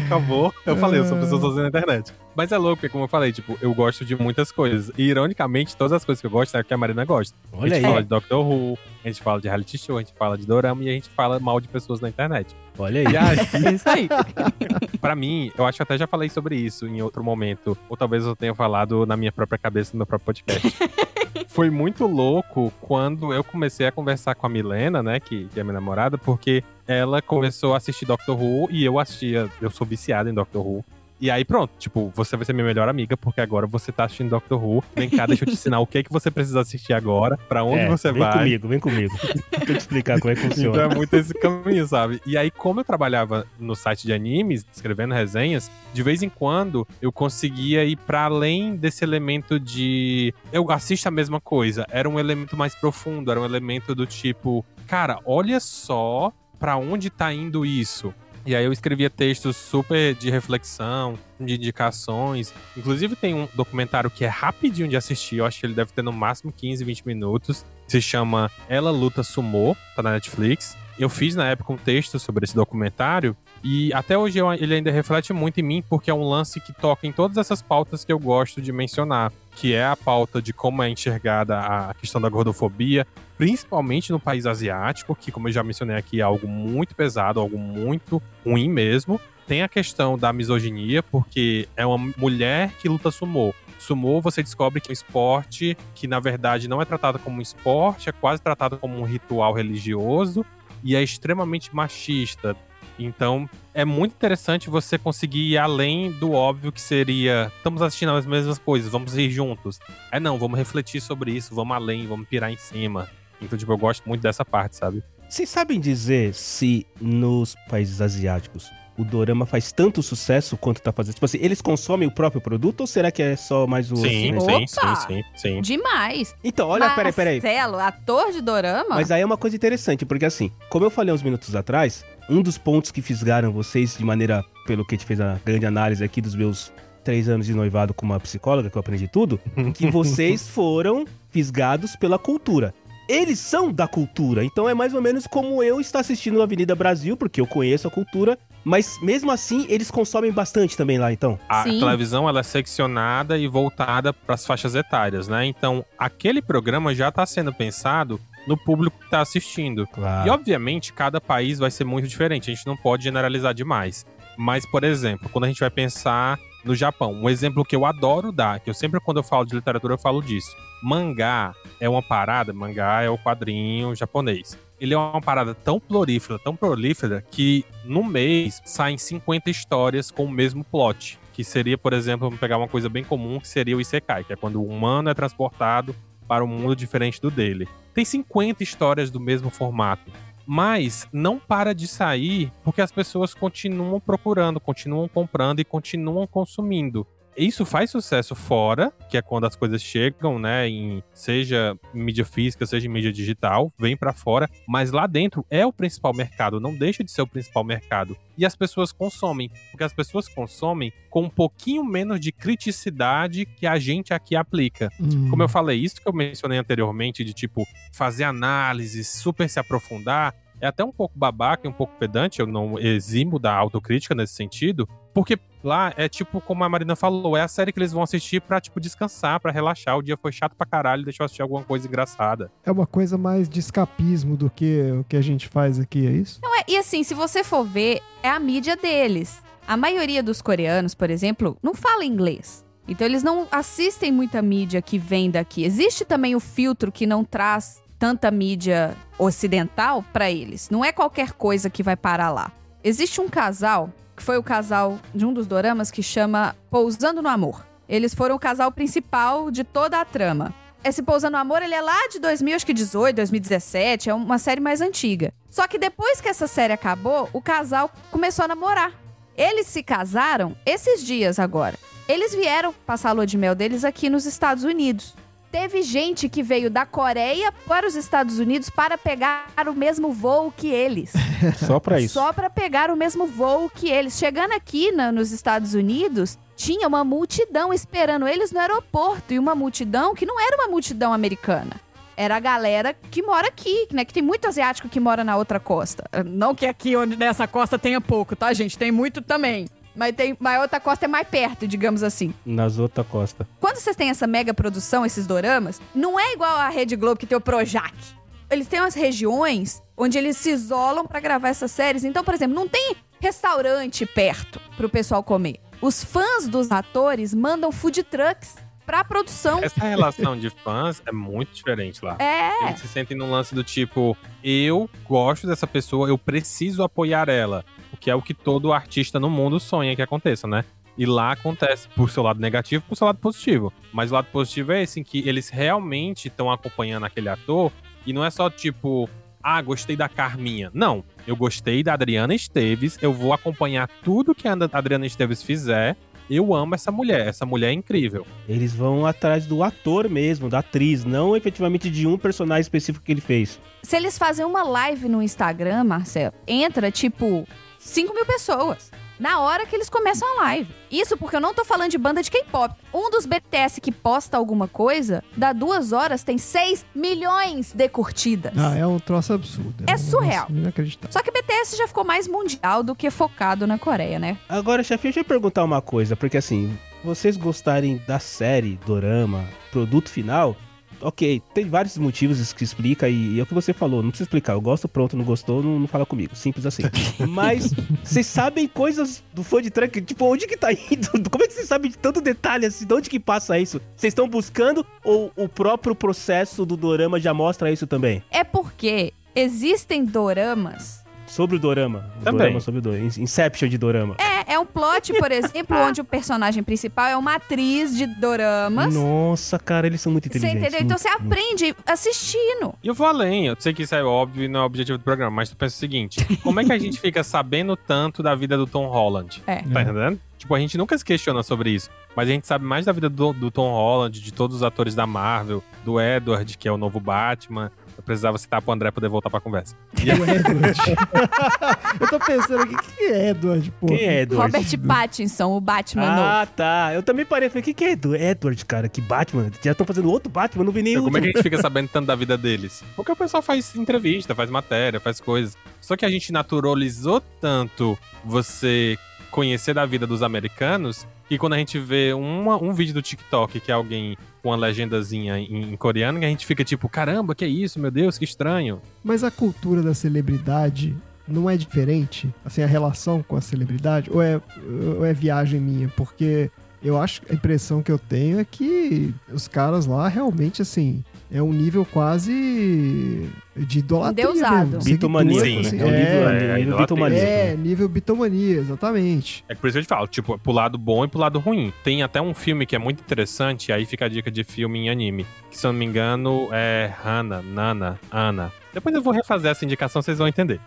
Acabou. Eu falei, eu sou pessoa sozinha na internet. Mas é louco, porque como eu falei, tipo, eu gosto de muitas coisas. E, ironicamente, todas as coisas que eu gosto é o que a Marina gosta. a Olha gente aí. fala de Doctor Who, a gente fala de reality show, a gente fala de dorama e a gente fala mal de pessoas na internet. Olha aí. E aí, é isso aí. pra mim, eu acho que eu até já falei sobre isso em outro momento. Ou talvez eu tenha falado na minha própria cabeça, no meu próprio podcast. Foi muito louco quando eu comecei a conversar com a Milena, né, que, que é minha namorada, porque ela começou a assistir Doctor Who e eu assistia, eu sou viciado em Doctor Who. E aí pronto, tipo, você vai ser minha melhor amiga, porque agora você tá assistindo Doctor Who. Vem cá, deixa eu te ensinar o que é que você precisa assistir agora, pra onde É, você vem vai. comigo, vem comigo. Deixa eu te explicar como é que Então funciona. é muito esse caminho, sabe? E aí, como eu trabalhava no site de animes, escrevendo resenhas, de vez em quando eu conseguia ir pra além desse elemento de eu assisto a mesma coisa. Era um elemento mais profundo, era um elemento do tipo, cara, olha só pra onde tá indo isso. E aí eu escrevia textos super de reflexão, de indicações. Inclusive tem um documentário que é rapidinho de assistir, eu acho que ele deve ter no máximo 15, 20 minutos. Se chama Ela Luta Sumô, tá na Netflix. Eu fiz na época um texto sobre esse documentário e até hoje eu- ele ainda reflete muito em mim porque é um lance que toca em todas essas pautas que eu gosto de mencionar, que é a pauta de como é enxergada a questão da gordofobia, principalmente no país asiático, que como eu já mencionei aqui é algo muito pesado, algo muito ruim mesmo. Tem a questão da misoginia, porque é uma mulher que luta sumô. Sumô, você descobre que é um esporte que, na verdade, não é tratado como um esporte, é quase tratado como um ritual religioso e é extremamente machista. Então, é muito interessante você conseguir ir além do óbvio que seria estamos assistindo as mesmas coisas, vamos ir juntos. É não, vamos refletir sobre isso, vamos além, vamos pirar em cima. Então, tipo, eu gosto muito dessa parte, sabe? Vocês sabem dizer se nos países asiáticos o dorama faz tanto sucesso quanto tá fazendo? Tipo assim, eles consomem o próprio produto ou será que é só mais o. Sim, sim, Opa! sim, sim, sim. Demais. Então, olha, peraí, peraí. Marcelo, ator de dorama? Mas aí é uma coisa interessante, porque assim, como eu falei uns minutos atrás, um dos pontos que fisgaram vocês de maneira, pelo que a gente fez a grande análise aqui dos meus três anos de noivado com uma psicóloga, que eu aprendi tudo, que vocês foram fisgados pela cultura. Eles são da cultura, então é mais ou menos como eu estar assistindo Avenida Brasil, porque eu conheço a cultura, mas mesmo assim eles consomem bastante também lá, então. A Sim. televisão ela é seccionada e voltada para as faixas etárias, né? Então, aquele programa já está sendo pensado no público que está assistindo. Claro. E obviamente cada país vai ser muito diferente, a gente não pode generalizar demais. Mas, por exemplo, quando a gente vai pensar no Japão, um exemplo que eu adoro dar, que eu sempre quando eu falo de literatura eu falo disso. Mangá é uma parada, mangá é o quadrinho japonês. Ele é uma parada tão prolífera, tão prolífera, que no mês saem 50 histórias com o mesmo plot. Que seria, por exemplo, vamos pegar uma coisa bem comum, que seria o Isekai, que é quando o humano é transportado para um mundo diferente do dele. Tem 50 histórias do mesmo formato. Mas não para de sair porque as pessoas continuam procurando, continuam comprando e continuam consumindo. Isso faz sucesso fora, que é quando as coisas chegam, né, em seja em mídia física, seja em mídia digital, vem para fora, mas lá dentro é o principal mercado, não deixa de ser o principal mercado. E as pessoas consomem, porque as pessoas consomem com um pouquinho menos de criticidade que a gente aqui aplica. Hum. Como eu falei, isso que eu mencionei anteriormente, de tipo, fazer análise, super se aprofundar, é até um pouco babaca e um pouco pedante, eu não eximo da autocrítica nesse sentido, porque lá é tipo, como a Marina falou, é a série que eles vão assistir pra, tipo, descansar, pra relaxar. O dia foi chato pra caralho, deixa eu assistir alguma coisa engraçada. É uma coisa mais de escapismo do que o que a gente faz aqui, é isso? Não é, e assim, se você for ver, é a mídia deles. A maioria dos coreanos, por exemplo, não fala inglês. Então eles não assistem muita mídia que vem daqui. Existe também o filtro que não traz tanta mídia ocidental pra eles. Não é qualquer coisa que vai parar lá. Existe um casal, que foi o casal de um dos doramas que chama Pousando no Amor. Eles foram o casal principal de toda a trama. Esse Pousando no Amor, ele é lá de 2018, 2017, é uma série mais antiga. Só que depois que essa série acabou, o casal começou a namorar. Eles se casaram esses dias agora. Eles vieram passar a lua de mel deles aqui nos Estados Unidos. Teve gente que veio da Coreia para os Estados Unidos para pegar o mesmo voo que eles. Só pra isso. Só para pegar o mesmo voo que eles. Chegando aqui na- nos Estados Unidos, tinha uma multidão esperando eles no aeroporto. E uma multidão que não era uma multidão americana. Era a galera que mora aqui, né? Que tem muito asiático que mora na outra costa. Não que aqui onde nessa costa tenha pouco, tá, gente? Tem muito também. Mas tem, mas a outra costa é mais perto, digamos assim. Nas outra costa. Quando vocês têm essa mega produção, esses doramas, não é igual a Rede Globo que tem o Projac. Eles têm umas regiões onde eles se isolam pra gravar essas séries. Então, por exemplo, não tem restaurante perto pro pessoal comer. Os fãs dos atores mandam food trucks pra produção. Essa relação de fãs é muito diferente lá. É. Eles se sentem num lance do tipo, eu gosto dessa pessoa, eu preciso apoiar ela. Que é o que todo artista no mundo sonha que aconteça, né? E lá acontece por seu lado negativo, por seu lado positivo. Mas o lado positivo é esse, em que eles realmente estão acompanhando aquele ator. E não é só tipo, ah, gostei da Carminha. Não, eu gostei da Adriana Esteves, eu vou acompanhar tudo que a Adriana Esteves fizer. Eu amo essa mulher, essa mulher é incrível. Eles vão atrás do ator mesmo, da atriz, não efetivamente de um personagem específico que ele fez. Se eles fazem uma live no Instagram, Marcelo, entra tipo 5 mil pessoas. Na hora que eles começam a live. Isso porque eu não tô falando de banda de K-pop. Um dos BTS que posta alguma coisa, dá duas horas, tem 6 milhões de curtidas. Ah, é um troço absurdo. É um surreal. Inacreditável. Só que BTS já ficou mais mundial do que focado na Coreia, né? Agora, chefe, deixa eu perguntar uma coisa, porque assim, vocês gostarem da série, dorama, produto final, ok, tem vários motivos que explica e, e é o que você falou, não precisa explicar. Eu gosto, pronto, não gostou, não, não fala comigo. Simples assim. Mas vocês sabem coisas do fã de track, tipo, onde que tá indo? Como é que vocês sabem de tanto detalhe assim? De onde que passa isso? Vocês estão buscando ou o próprio processo do dorama já mostra isso também? É porque existem doramas. Sobre o dorama. O Também. Dorama sobre o dorama. Inception de dorama. É, é um plot, por exemplo, onde o personagem principal é uma atriz de doramas. Nossa, cara, eles são muito Você inteligentes. entendeu? Então muito, você muito. aprende assistindo. E eu vou além, eu sei que isso é óbvio e não é o objetivo do programa, mas tu pensa o seguinte: como é que a gente fica sabendo tanto da vida do Tom Holland? É. Tá entendendo? Tipo, a gente nunca se questiona sobre isso, mas a gente sabe mais da vida do, do Tom Holland, de todos os atores da Marvel, do Edward, que é o novo Batman. Eu precisava citar pro André poder voltar pra conversa. O Edward. eu tô pensando aqui, quem é Edward, pô? Quem é Edward? Robert Pattinson, o Batman Ah, novo. tá. Eu também parei. Falei, o que, que é Edu- Edward, cara? Que Batman? Já estão fazendo outro Batman, não vi nem Então, como é que a gente fica sabendo tanto da vida deles? Porque o pessoal faz entrevista, faz matéria, faz coisas. Só que a gente naturalizou tanto você conhecer da vida dos americanos que quando a gente vê uma- um vídeo do TikTok que é alguém com uma legendazinha em, em coreano, que a gente fica tipo, caramba, que é isso, meu Deus, que estranho. Mas a cultura da celebridade não é diferente? Assim, a relação com a celebridade? Ou é, ou é viagem minha? Porque eu acho a impressão que eu tenho é que os caras lá realmente, assim, É um nível quase de idolatria Endeusado. mesmo. Bitomania. Sim, assim, é o nível, é, é, é, bitomania. é, nível bitomania, exatamente. É por isso que eu te falo, tipo, pro lado bom e pro lado ruim. Tem até um filme que é muito interessante, aí fica a dica de filme em anime. Que se eu não me engano é Hana, Nana, Ana. Depois eu vou refazer essa indicação, vocês vão entender.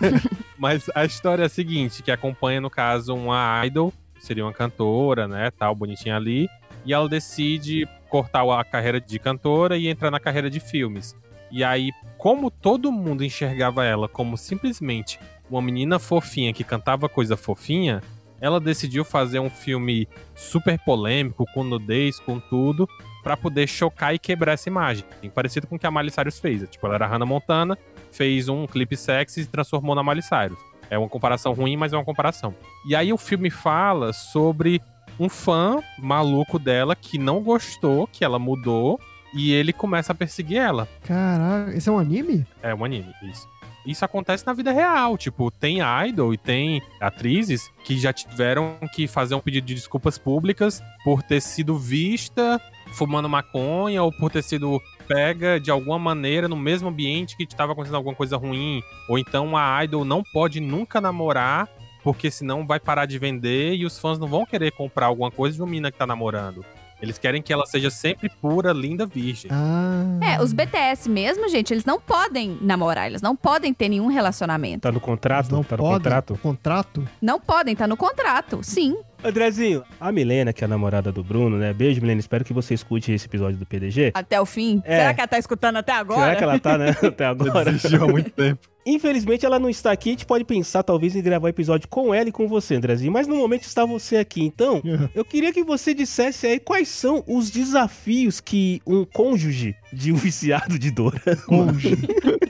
Mas a história é a seguinte, que acompanha, no caso, uma idol, seria uma cantora, né, tal, bonitinha ali. E ela decide cortar a carreira de cantora e entrar na carreira de filmes. E aí, como todo mundo enxergava ela como simplesmente uma menina fofinha que cantava coisa fofinha, ela decidiu fazer um filme super polêmico, com nudez, com tudo, pra poder chocar e quebrar essa imagem. Parecido com o que a Miley Cyrus fez. Tipo, ela era Hannah Montana, fez um clipe sexy e se transformou na Miley Cyrus. É uma comparação ruim, mas é uma comparação. E aí o filme fala sobre um fã maluco dela que não gostou, que ela mudou, e ele começa a perseguir ela. Caraca, esse é um anime? É um anime, isso. Isso acontece na vida real. Tipo, tem idol e tem atrizes que já tiveram que fazer um pedido de desculpas públicas por ter sido vista fumando maconha ou por ter sido pega de alguma maneira no mesmo ambiente que estava acontecendo alguma coisa ruim. Ou então a idol não pode nunca namorar porque senão vai parar de vender e os fãs não vão querer comprar alguma coisa de uma mina que tá namorando. Eles querem que ela seja sempre pura, linda, virgem. Ah. É, os BTS mesmo, gente, eles não podem namorar, eles não podem ter nenhum relacionamento. Tá no contrato? não tá no podem? contrato? Contrato? Não podem, tá no contrato, sim. Andrezinho, a Milena, que é a namorada do Bruno, né? Beijo, Milena. Espero que você escute esse episódio do PDG. Até o fim. É. Será que ela tá escutando até agora? Será que ela tá, né? Até agora. Desistiu há muito tempo. Infelizmente ela não está aqui. A gente pode pensar, talvez, em gravar episódio com ela e com você, Andrezinho. Mas no momento está você aqui. Então, eu queria que você dissesse aí quais são os desafios que um cônjuge de um viciado de dor Cônjuge.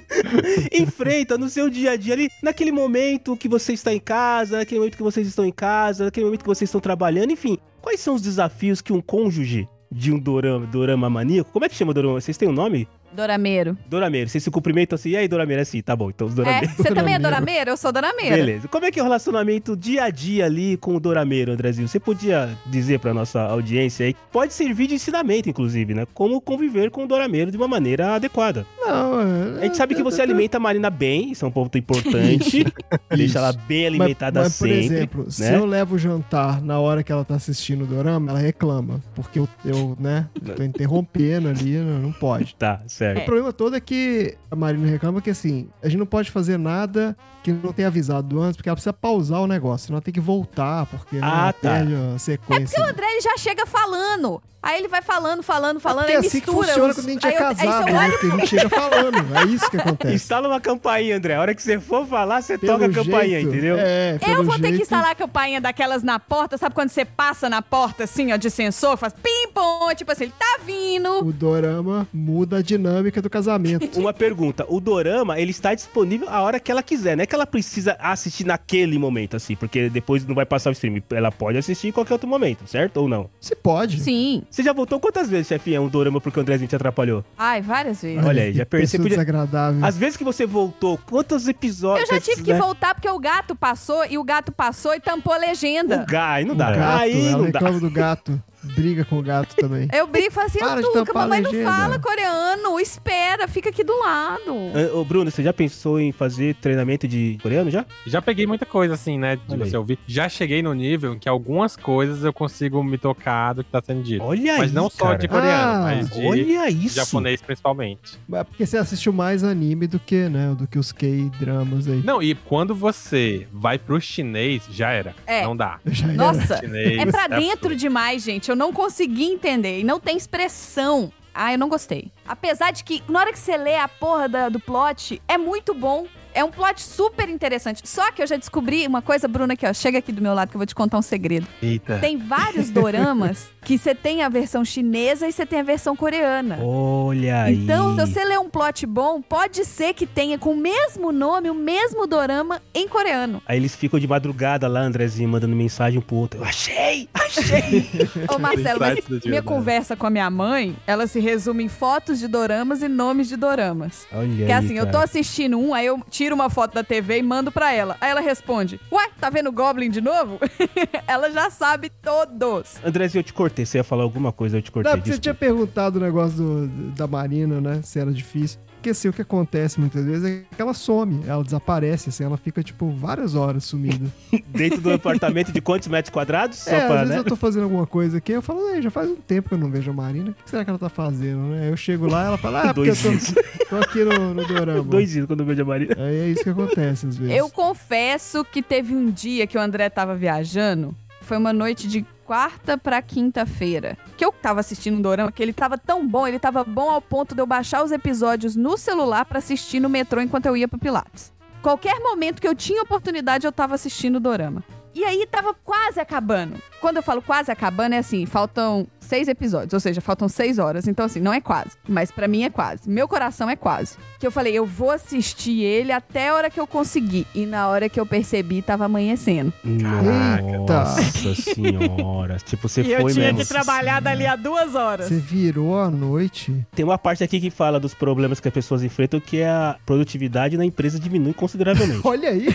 enfrenta no seu dia a dia ali, naquele momento que você está em casa, naquele momento que vocês estão em casa, naquele momento que vocês estão trabalhando, enfim. Quais são os desafios que um cônjuge de um dorama, dorama maníaco, como é que chama dorama? Vocês têm um nome? Dorameiro. Dorameiro. Vocês se cumprimentam assim, e aí, Dorameiro? Assim, tá bom, então os É, Dorameiros. você também é Dorameiro. Dorameiro? Eu sou Dorameira. Beleza. Como é que é o relacionamento dia a dia ali com o Dorameiro, Andrezinho? Você podia dizer pra nossa audiência aí, pode servir de ensinamento, inclusive, né? Como conviver com o Dorameiro de uma maneira adequada. Não, é- A gente sabe que você alimenta a Marina bem, isso é um ponto importante. Deixa ela bem Mas, alimentada mas, por sempre. exemplo, se né? eu levo o jantar na hora que ela tá assistindo o dorama, ela reclama. Porque eu, eu né, tô interrompendo ali, não, não pode. Tá, O problema todo é que a Marina reclama que assim, a gente não pode fazer nada que não tenha avisado antes, porque ela precisa pausar o negócio, senão ela tem que voltar, porque né, Ah, ela tá. perde a sequência. O André já chega falando. Aí ele vai falando, falando, falando, Porque aí é assim que mistura. funciona os- quando a gente aí é eu- aí casado, eu né? olho a gente chega falando. É isso que acontece. Instala uma campainha, André. A hora que você for falar, você Pelo toca a campainha, jeito, entendeu? É, Eu vou ter que jeito- instalar a campainha daquelas na porta, sabe quando você passa na porta assim, ó, de sensor, faz pim-pom, tipo assim, ele tá vindo. O dorama muda a dinâmica do casamento. Uma pergunta. O Dorama, ele está disponível a hora que ela quiser. Não é que ela precisa assistir naquele momento, assim, porque depois não vai passar o stream. Ela pode assistir em qualquer outro momento, certo? Ou não? Se pode. Sim. Você já voltou quantas vezes, chefinha, um Dorama porque o Andrezinho te atrapalhou? Ai, várias vezes. Olha aí, já percebi. Podia... desagradável. As vezes que você voltou, quantos Eu episódios... já tive que né? voltar porque o gato passou e o gato passou e tampou a legenda. O Gai, não O dá. gato, Aí ela não dá. reclama do gato. Briga com o gato também. Eu brigo e falo assim, Para de Tuca, tampar a mamãe não legenda." fala coreano, espera, fica aqui do lado. Ah, Ô, Bruno, você já pensou em fazer treinamento de coreano já? Já peguei muita coisa, assim, né? De Olha aí. você ouvir. Já cheguei no nível em que algumas coisas eu consigo me tocar do que tá sendo dito. Olha aí, mas não só cara. de coreano, Ah, mas de Olha isso. japonês principalmente. É porque você assistiu mais anime do que, né? Do que os K-dramas aí. Não, e quando você vai pro chinês, já era. É. Não dá. Já era. Nossa, Chinês, é pra absurdo. dentro demais, gente. Eu não consegui entender. E não tem expressão. Ah, eu não gostei. Apesar de que, na hora que você lê a porra da- do plot, é muito bom. É um plot super interessante. Só que eu já descobri uma coisa, Bruna, aqui, ó. Chega aqui do meu lado que eu vou te contar um segredo. Eita. Tem vários doramas que você tem a versão chinesa e você tem a versão coreana. Olha aí. Então, se você ler um plot bom, pode ser que tenha com o mesmo nome, o mesmo dorama em coreano. Aí eles ficam de madrugada lá, Andrezinho, mandando mensagem pro outro. Eu achei! Achei! Ô, Marcelo, mas minha né? conversa com a minha mãe, ela se resume em fotos de doramas e nomes de doramas. Olha Que é aí, assim, eu tô cara. assistindo um, aí eu tiro uma foto da TV e mando pra ela. Aí ela responde: Ué, tá vendo Goblin de novo? ela já sabe todos. Andrezinho, eu te cortei. Você ia falar alguma coisa, eu te cortei. Não, porque você tinha perguntado o negócio do- da Marina, né? Se era difícil. Porque assim, o que acontece muitas vezes é que ela some, ela desaparece, assim, ela fica, tipo, várias horas sumida. Dentro do apartamento de quantos metros quadrados? Só é, pra, às vezes né? eu tô fazendo alguma coisa aqui, eu falo, "Ei, já faz um tempo que eu não vejo a Marina, o que será que ela tá fazendo, né? Eu chego lá, ela fala, ah, porque eu Dois tô, tô aqui no, no Dorama. Dois dias quando eu vejo a Marina. Aí é isso que acontece às vezes. Eu confesso que teve um dia que o André tava viajando. Foi uma noite de quarta pra quinta-feira. Que eu tava assistindo um dorama, que ele tava tão bom, ele tava bom ao ponto de eu baixar os episódios no celular pra assistir no metrô enquanto eu ia pro Pilates. Qualquer momento que eu tinha oportunidade, eu tava assistindo o dorama. E aí tava quase acabando. Quando eu falo quase acabando, é assim, faltam seis episódios, ou seja, faltam seis horas. Então, assim, não é quase. Mas pra mim é quase. Meu coração é quase. Que eu falei, eu vou assistir ele até a hora que eu conseguir. E na hora que eu percebi, tava amanhecendo. Nossa senhora. Tipo, você e eu foi tinha mesmo. que trabalhar dali a duas horas. Você virou a noite. Tem uma parte aqui que fala dos problemas que as pessoas enfrentam, que é a produtividade na empresa diminui consideravelmente. Olha aí,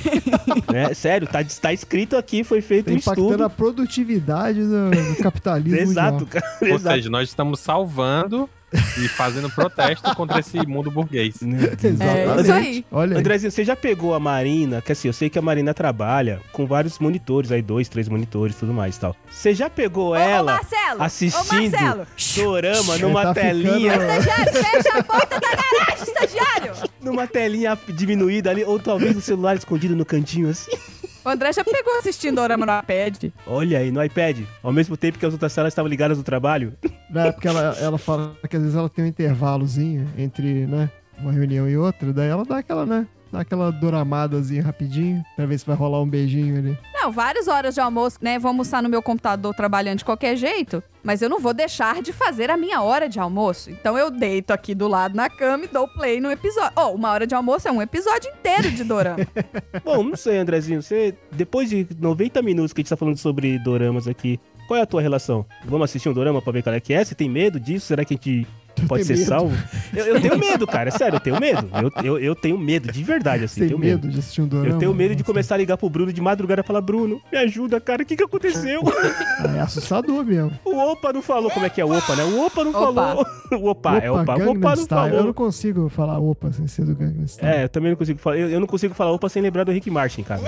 né? Sério, tá, tá escrito aqui, foi feito tá um impactando estudo. a produtividade do, do capitalismo Exato, mundial. Ou seja, nós estamos salvando e fazendo protesto contra esse mundo burguês. Deus. É isso aí. Olha aí. Andrezinho, você já pegou a Marina? Que assim, eu sei que a Marina trabalha com vários monitores aí, dois, três monitores e tudo mais e tal. Você já pegou Ô, ô, ela Marcelo! assistindo Ô, Marcelo! dorama numa tá telinha, ficando- Estagiário, fecha a porta da garagem, estagiário! numa telinha diminuída ali, ou talvez no celular escondido no cantinho assim? O André já pegou assistindo Dorama no iPad. Olha aí, no iPad, ao mesmo tempo que as outras salas estavam ligadas no trabalho. Né, porque ela, ela fala que às vezes ela tem um intervalozinho entre, né, uma reunião e outra, daí ela dá aquela, né, dá aquela doramadazinha rapidinho, pra ver se vai rolar um beijinho ali. Não, várias horas de almoço, né? Vou almoçar no meu computador trabalhando de qualquer jeito, mas eu não vou deixar de fazer a minha hora de almoço. Então eu deito aqui do lado na cama e dou play no episódio. Oh, uma hora de almoço é um episódio inteiro de Dorama. Bom, não sei, Andrezinho, você, depois de 90 minutos que a gente tá falando sobre doramas aqui, qual é a tua relação? Vamos assistir um dorama pra ver qual é que é? Você tem medo disso? Será que a gente pode ser medo. salvo? Eu, eu tenho medo, cara, é sério, eu tenho medo. Eu, eu, eu tenho medo, de verdade, assim, Tem tenho medo, medo. de assistir um dorama? Eu tenho medo de Nossa. começar a ligar pro Bruno de madrugada e falar, Bruno, me ajuda, cara, o que que aconteceu? Ah, é assustador mesmo. O Opa não falou como é que é o Opa, né? O Opa não Opa. falou. O Opa, é Opa. O Gangnam Opa não Style. Eu não falou. consigo falar opa sem ser do Gangnam Style. É, eu também não consigo falar. Eu, eu não consigo falar Opa sem lembrar do Rick Martin, cara.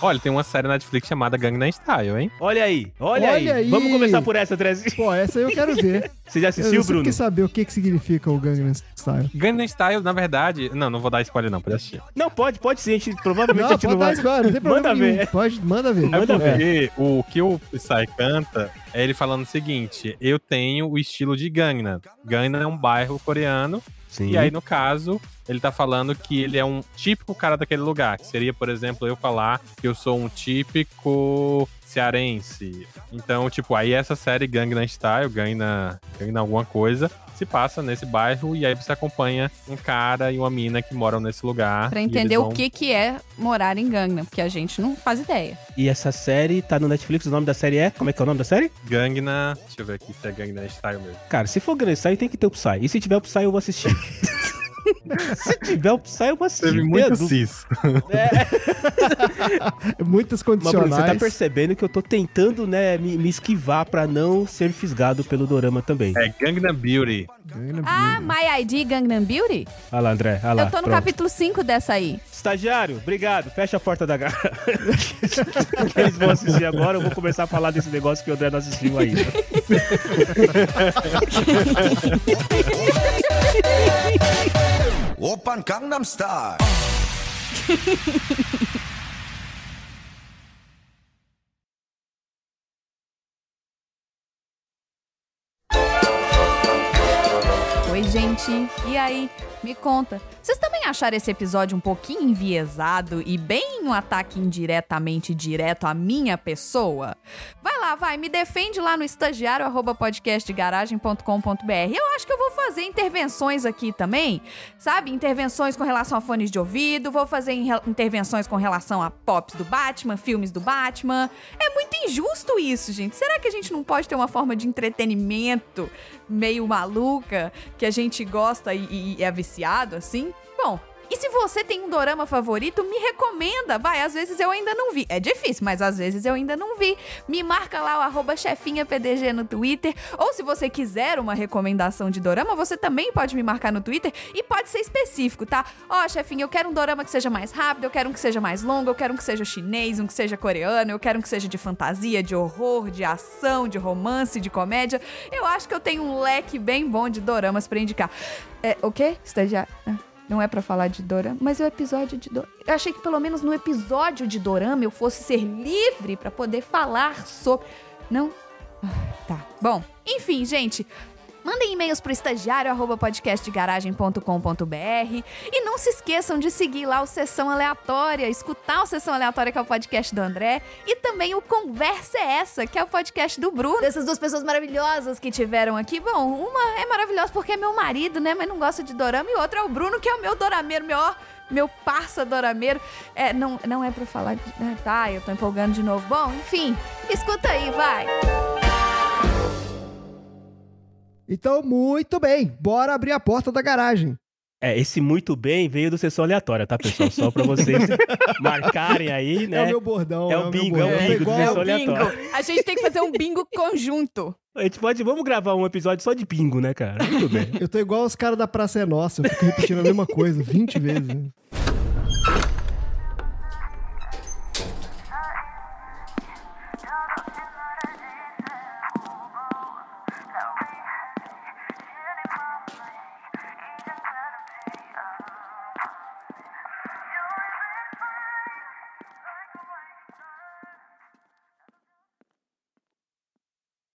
Olha, tem uma série na Netflix chamada Gangnam Style, hein? Olha aí, olha, Olha aí. aí. Vamos começar por essa, Trezinho. Pô, essa aí eu quero ver. Você já assistiu, Bruno? Saber o que, que significa o Gangnam Style. Gangnam Style, na verdade... Não, não vou dar spoiler não, pode assistir. Não, pode, pode sim. A gente, provavelmente a Não, gente pode não dar vai. spoiler, não tem problema Manda nenhum. ver. Pode, manda ver. É Manda ver. porque o que o Psy canta é ele falando o seguinte: eu tenho o estilo de Gangnam. Gangnam é um bairro coreano. Sim. E aí, no caso, ele tá falando que ele é um típico cara daquele lugar. Que seria, por exemplo, eu falar que eu sou um típico cearense. Então, tipo, aí essa série Gangnam Style, Gangnam, Gangnam alguma coisa, se passa nesse bairro e aí você acompanha um cara e uma mina que moram nesse lugar. Pra entender eles o vão- que, que é morar em Gangnam, porque a gente não faz ideia. E essa série tá no Netflix. O nome da série é. Como é que é o nome da série? Gangnam. Deixa eu ver aqui se é Gangnam Style mesmo. Cara, se for Grand Psy, tem que ter o Psy. E se tiver o Psy, eu vou assistir. se tiver eu vou assistir. Teve muito tenha dúvida. cis. Muitas Mas, Bruno, condicionais. você tá percebendo que eu tô tentando, né, me, me esquivar pra não ser fisgado pelo dorama também. É Gangnam Beauty. Gangnam Ah, My ID Gangnam Beauty? Olha lá, André. Olha lá. eu tô no pronto. capítulo 5 dessa aí. Estagiário, obrigado. Fecha a porta da garagem. Eles vão assistir agora. Eu vou começar a falar desse negócio que o André não assistiu ainda. Open Gangnam Style. Oi, gente! E aí? Me conta. Vocês também também achar esse episódio um pouquinho enviesado e bem um ataque indiretamente direto à minha pessoa, vai lá, vai, me defende lá no estagiário arroba podcastgaragem.com.br. Eu acho que eu vou fazer intervenções aqui também, sabe? Intervenções com relação a fones de ouvido, vou fazer intervenções com relação a pops do Batman, filmes do Batman. É muito injusto isso, gente. Será que a gente não pode ter uma forma de entretenimento meio maluca que a gente gosta e, e é viciado assim? Bom. E se você tem um dorama favorito, me recomenda. Vai, às vezes eu ainda não vi. É difícil, mas às vezes eu ainda não vi. Me marca lá o arroba chefinhapdg no Twitter. Ou se você quiser uma recomendação de dorama, você também pode me marcar no Twitter. E pode ser específico, tá? Ó, chefinha, eu quero um dorama que seja mais rápido, eu quero um que seja mais longo, eu quero um que seja chinês, um que seja coreano, eu quero um que seja de fantasia, de horror, de ação, de romance, de comédia. Eu acho que eu tenho um leque bem bom de doramas pra indicar. É, o quê? Estagiário? Ah. Não é pra falar de dorama, mas o episódio de dorama. Eu achei que pelo menos no episódio de dorama eu fosse ser livre pra poder falar sobre. Não? Ah, Tá. Bom, enfim, gente. Mandem e-mails pro estagiário arroba podcastgaragem.com.br e não se esqueçam de seguir lá o Sessão Aleatória, escutar o Sessão Aleatória, que é o podcast do André, e também o Conversa é Essa, que é o podcast do Bruno. Dessas duas pessoas maravilhosas que tiveram aqui. Bom, uma é maravilhosa porque é meu marido, né, mas não gosta de dorama, e outra é o Bruno, que é o meu dorameiro, meu, meu parça dorameiro. É, não, não é pra falar de... ah, Tá, eu tô empolgando de novo. Bom, enfim, escuta aí, vai. Então, muito bem. Bora abrir a porta da garagem. É, esse muito bem veio do sessão aleatória, tá, pessoal? Só pra vocês marcarem aí, né? É o meu bordão. É o meu bingo, é o bingo do igual- Sessão É o bingo. aleatória. A gente tem que fazer um bingo conjunto. A gente pode, vamos gravar um episódio só de bingo, né, cara? Muito bem. Eu tô igual os caras da Praça é Nossa. Eu fico repetindo a mesma coisa 20 vezes. né?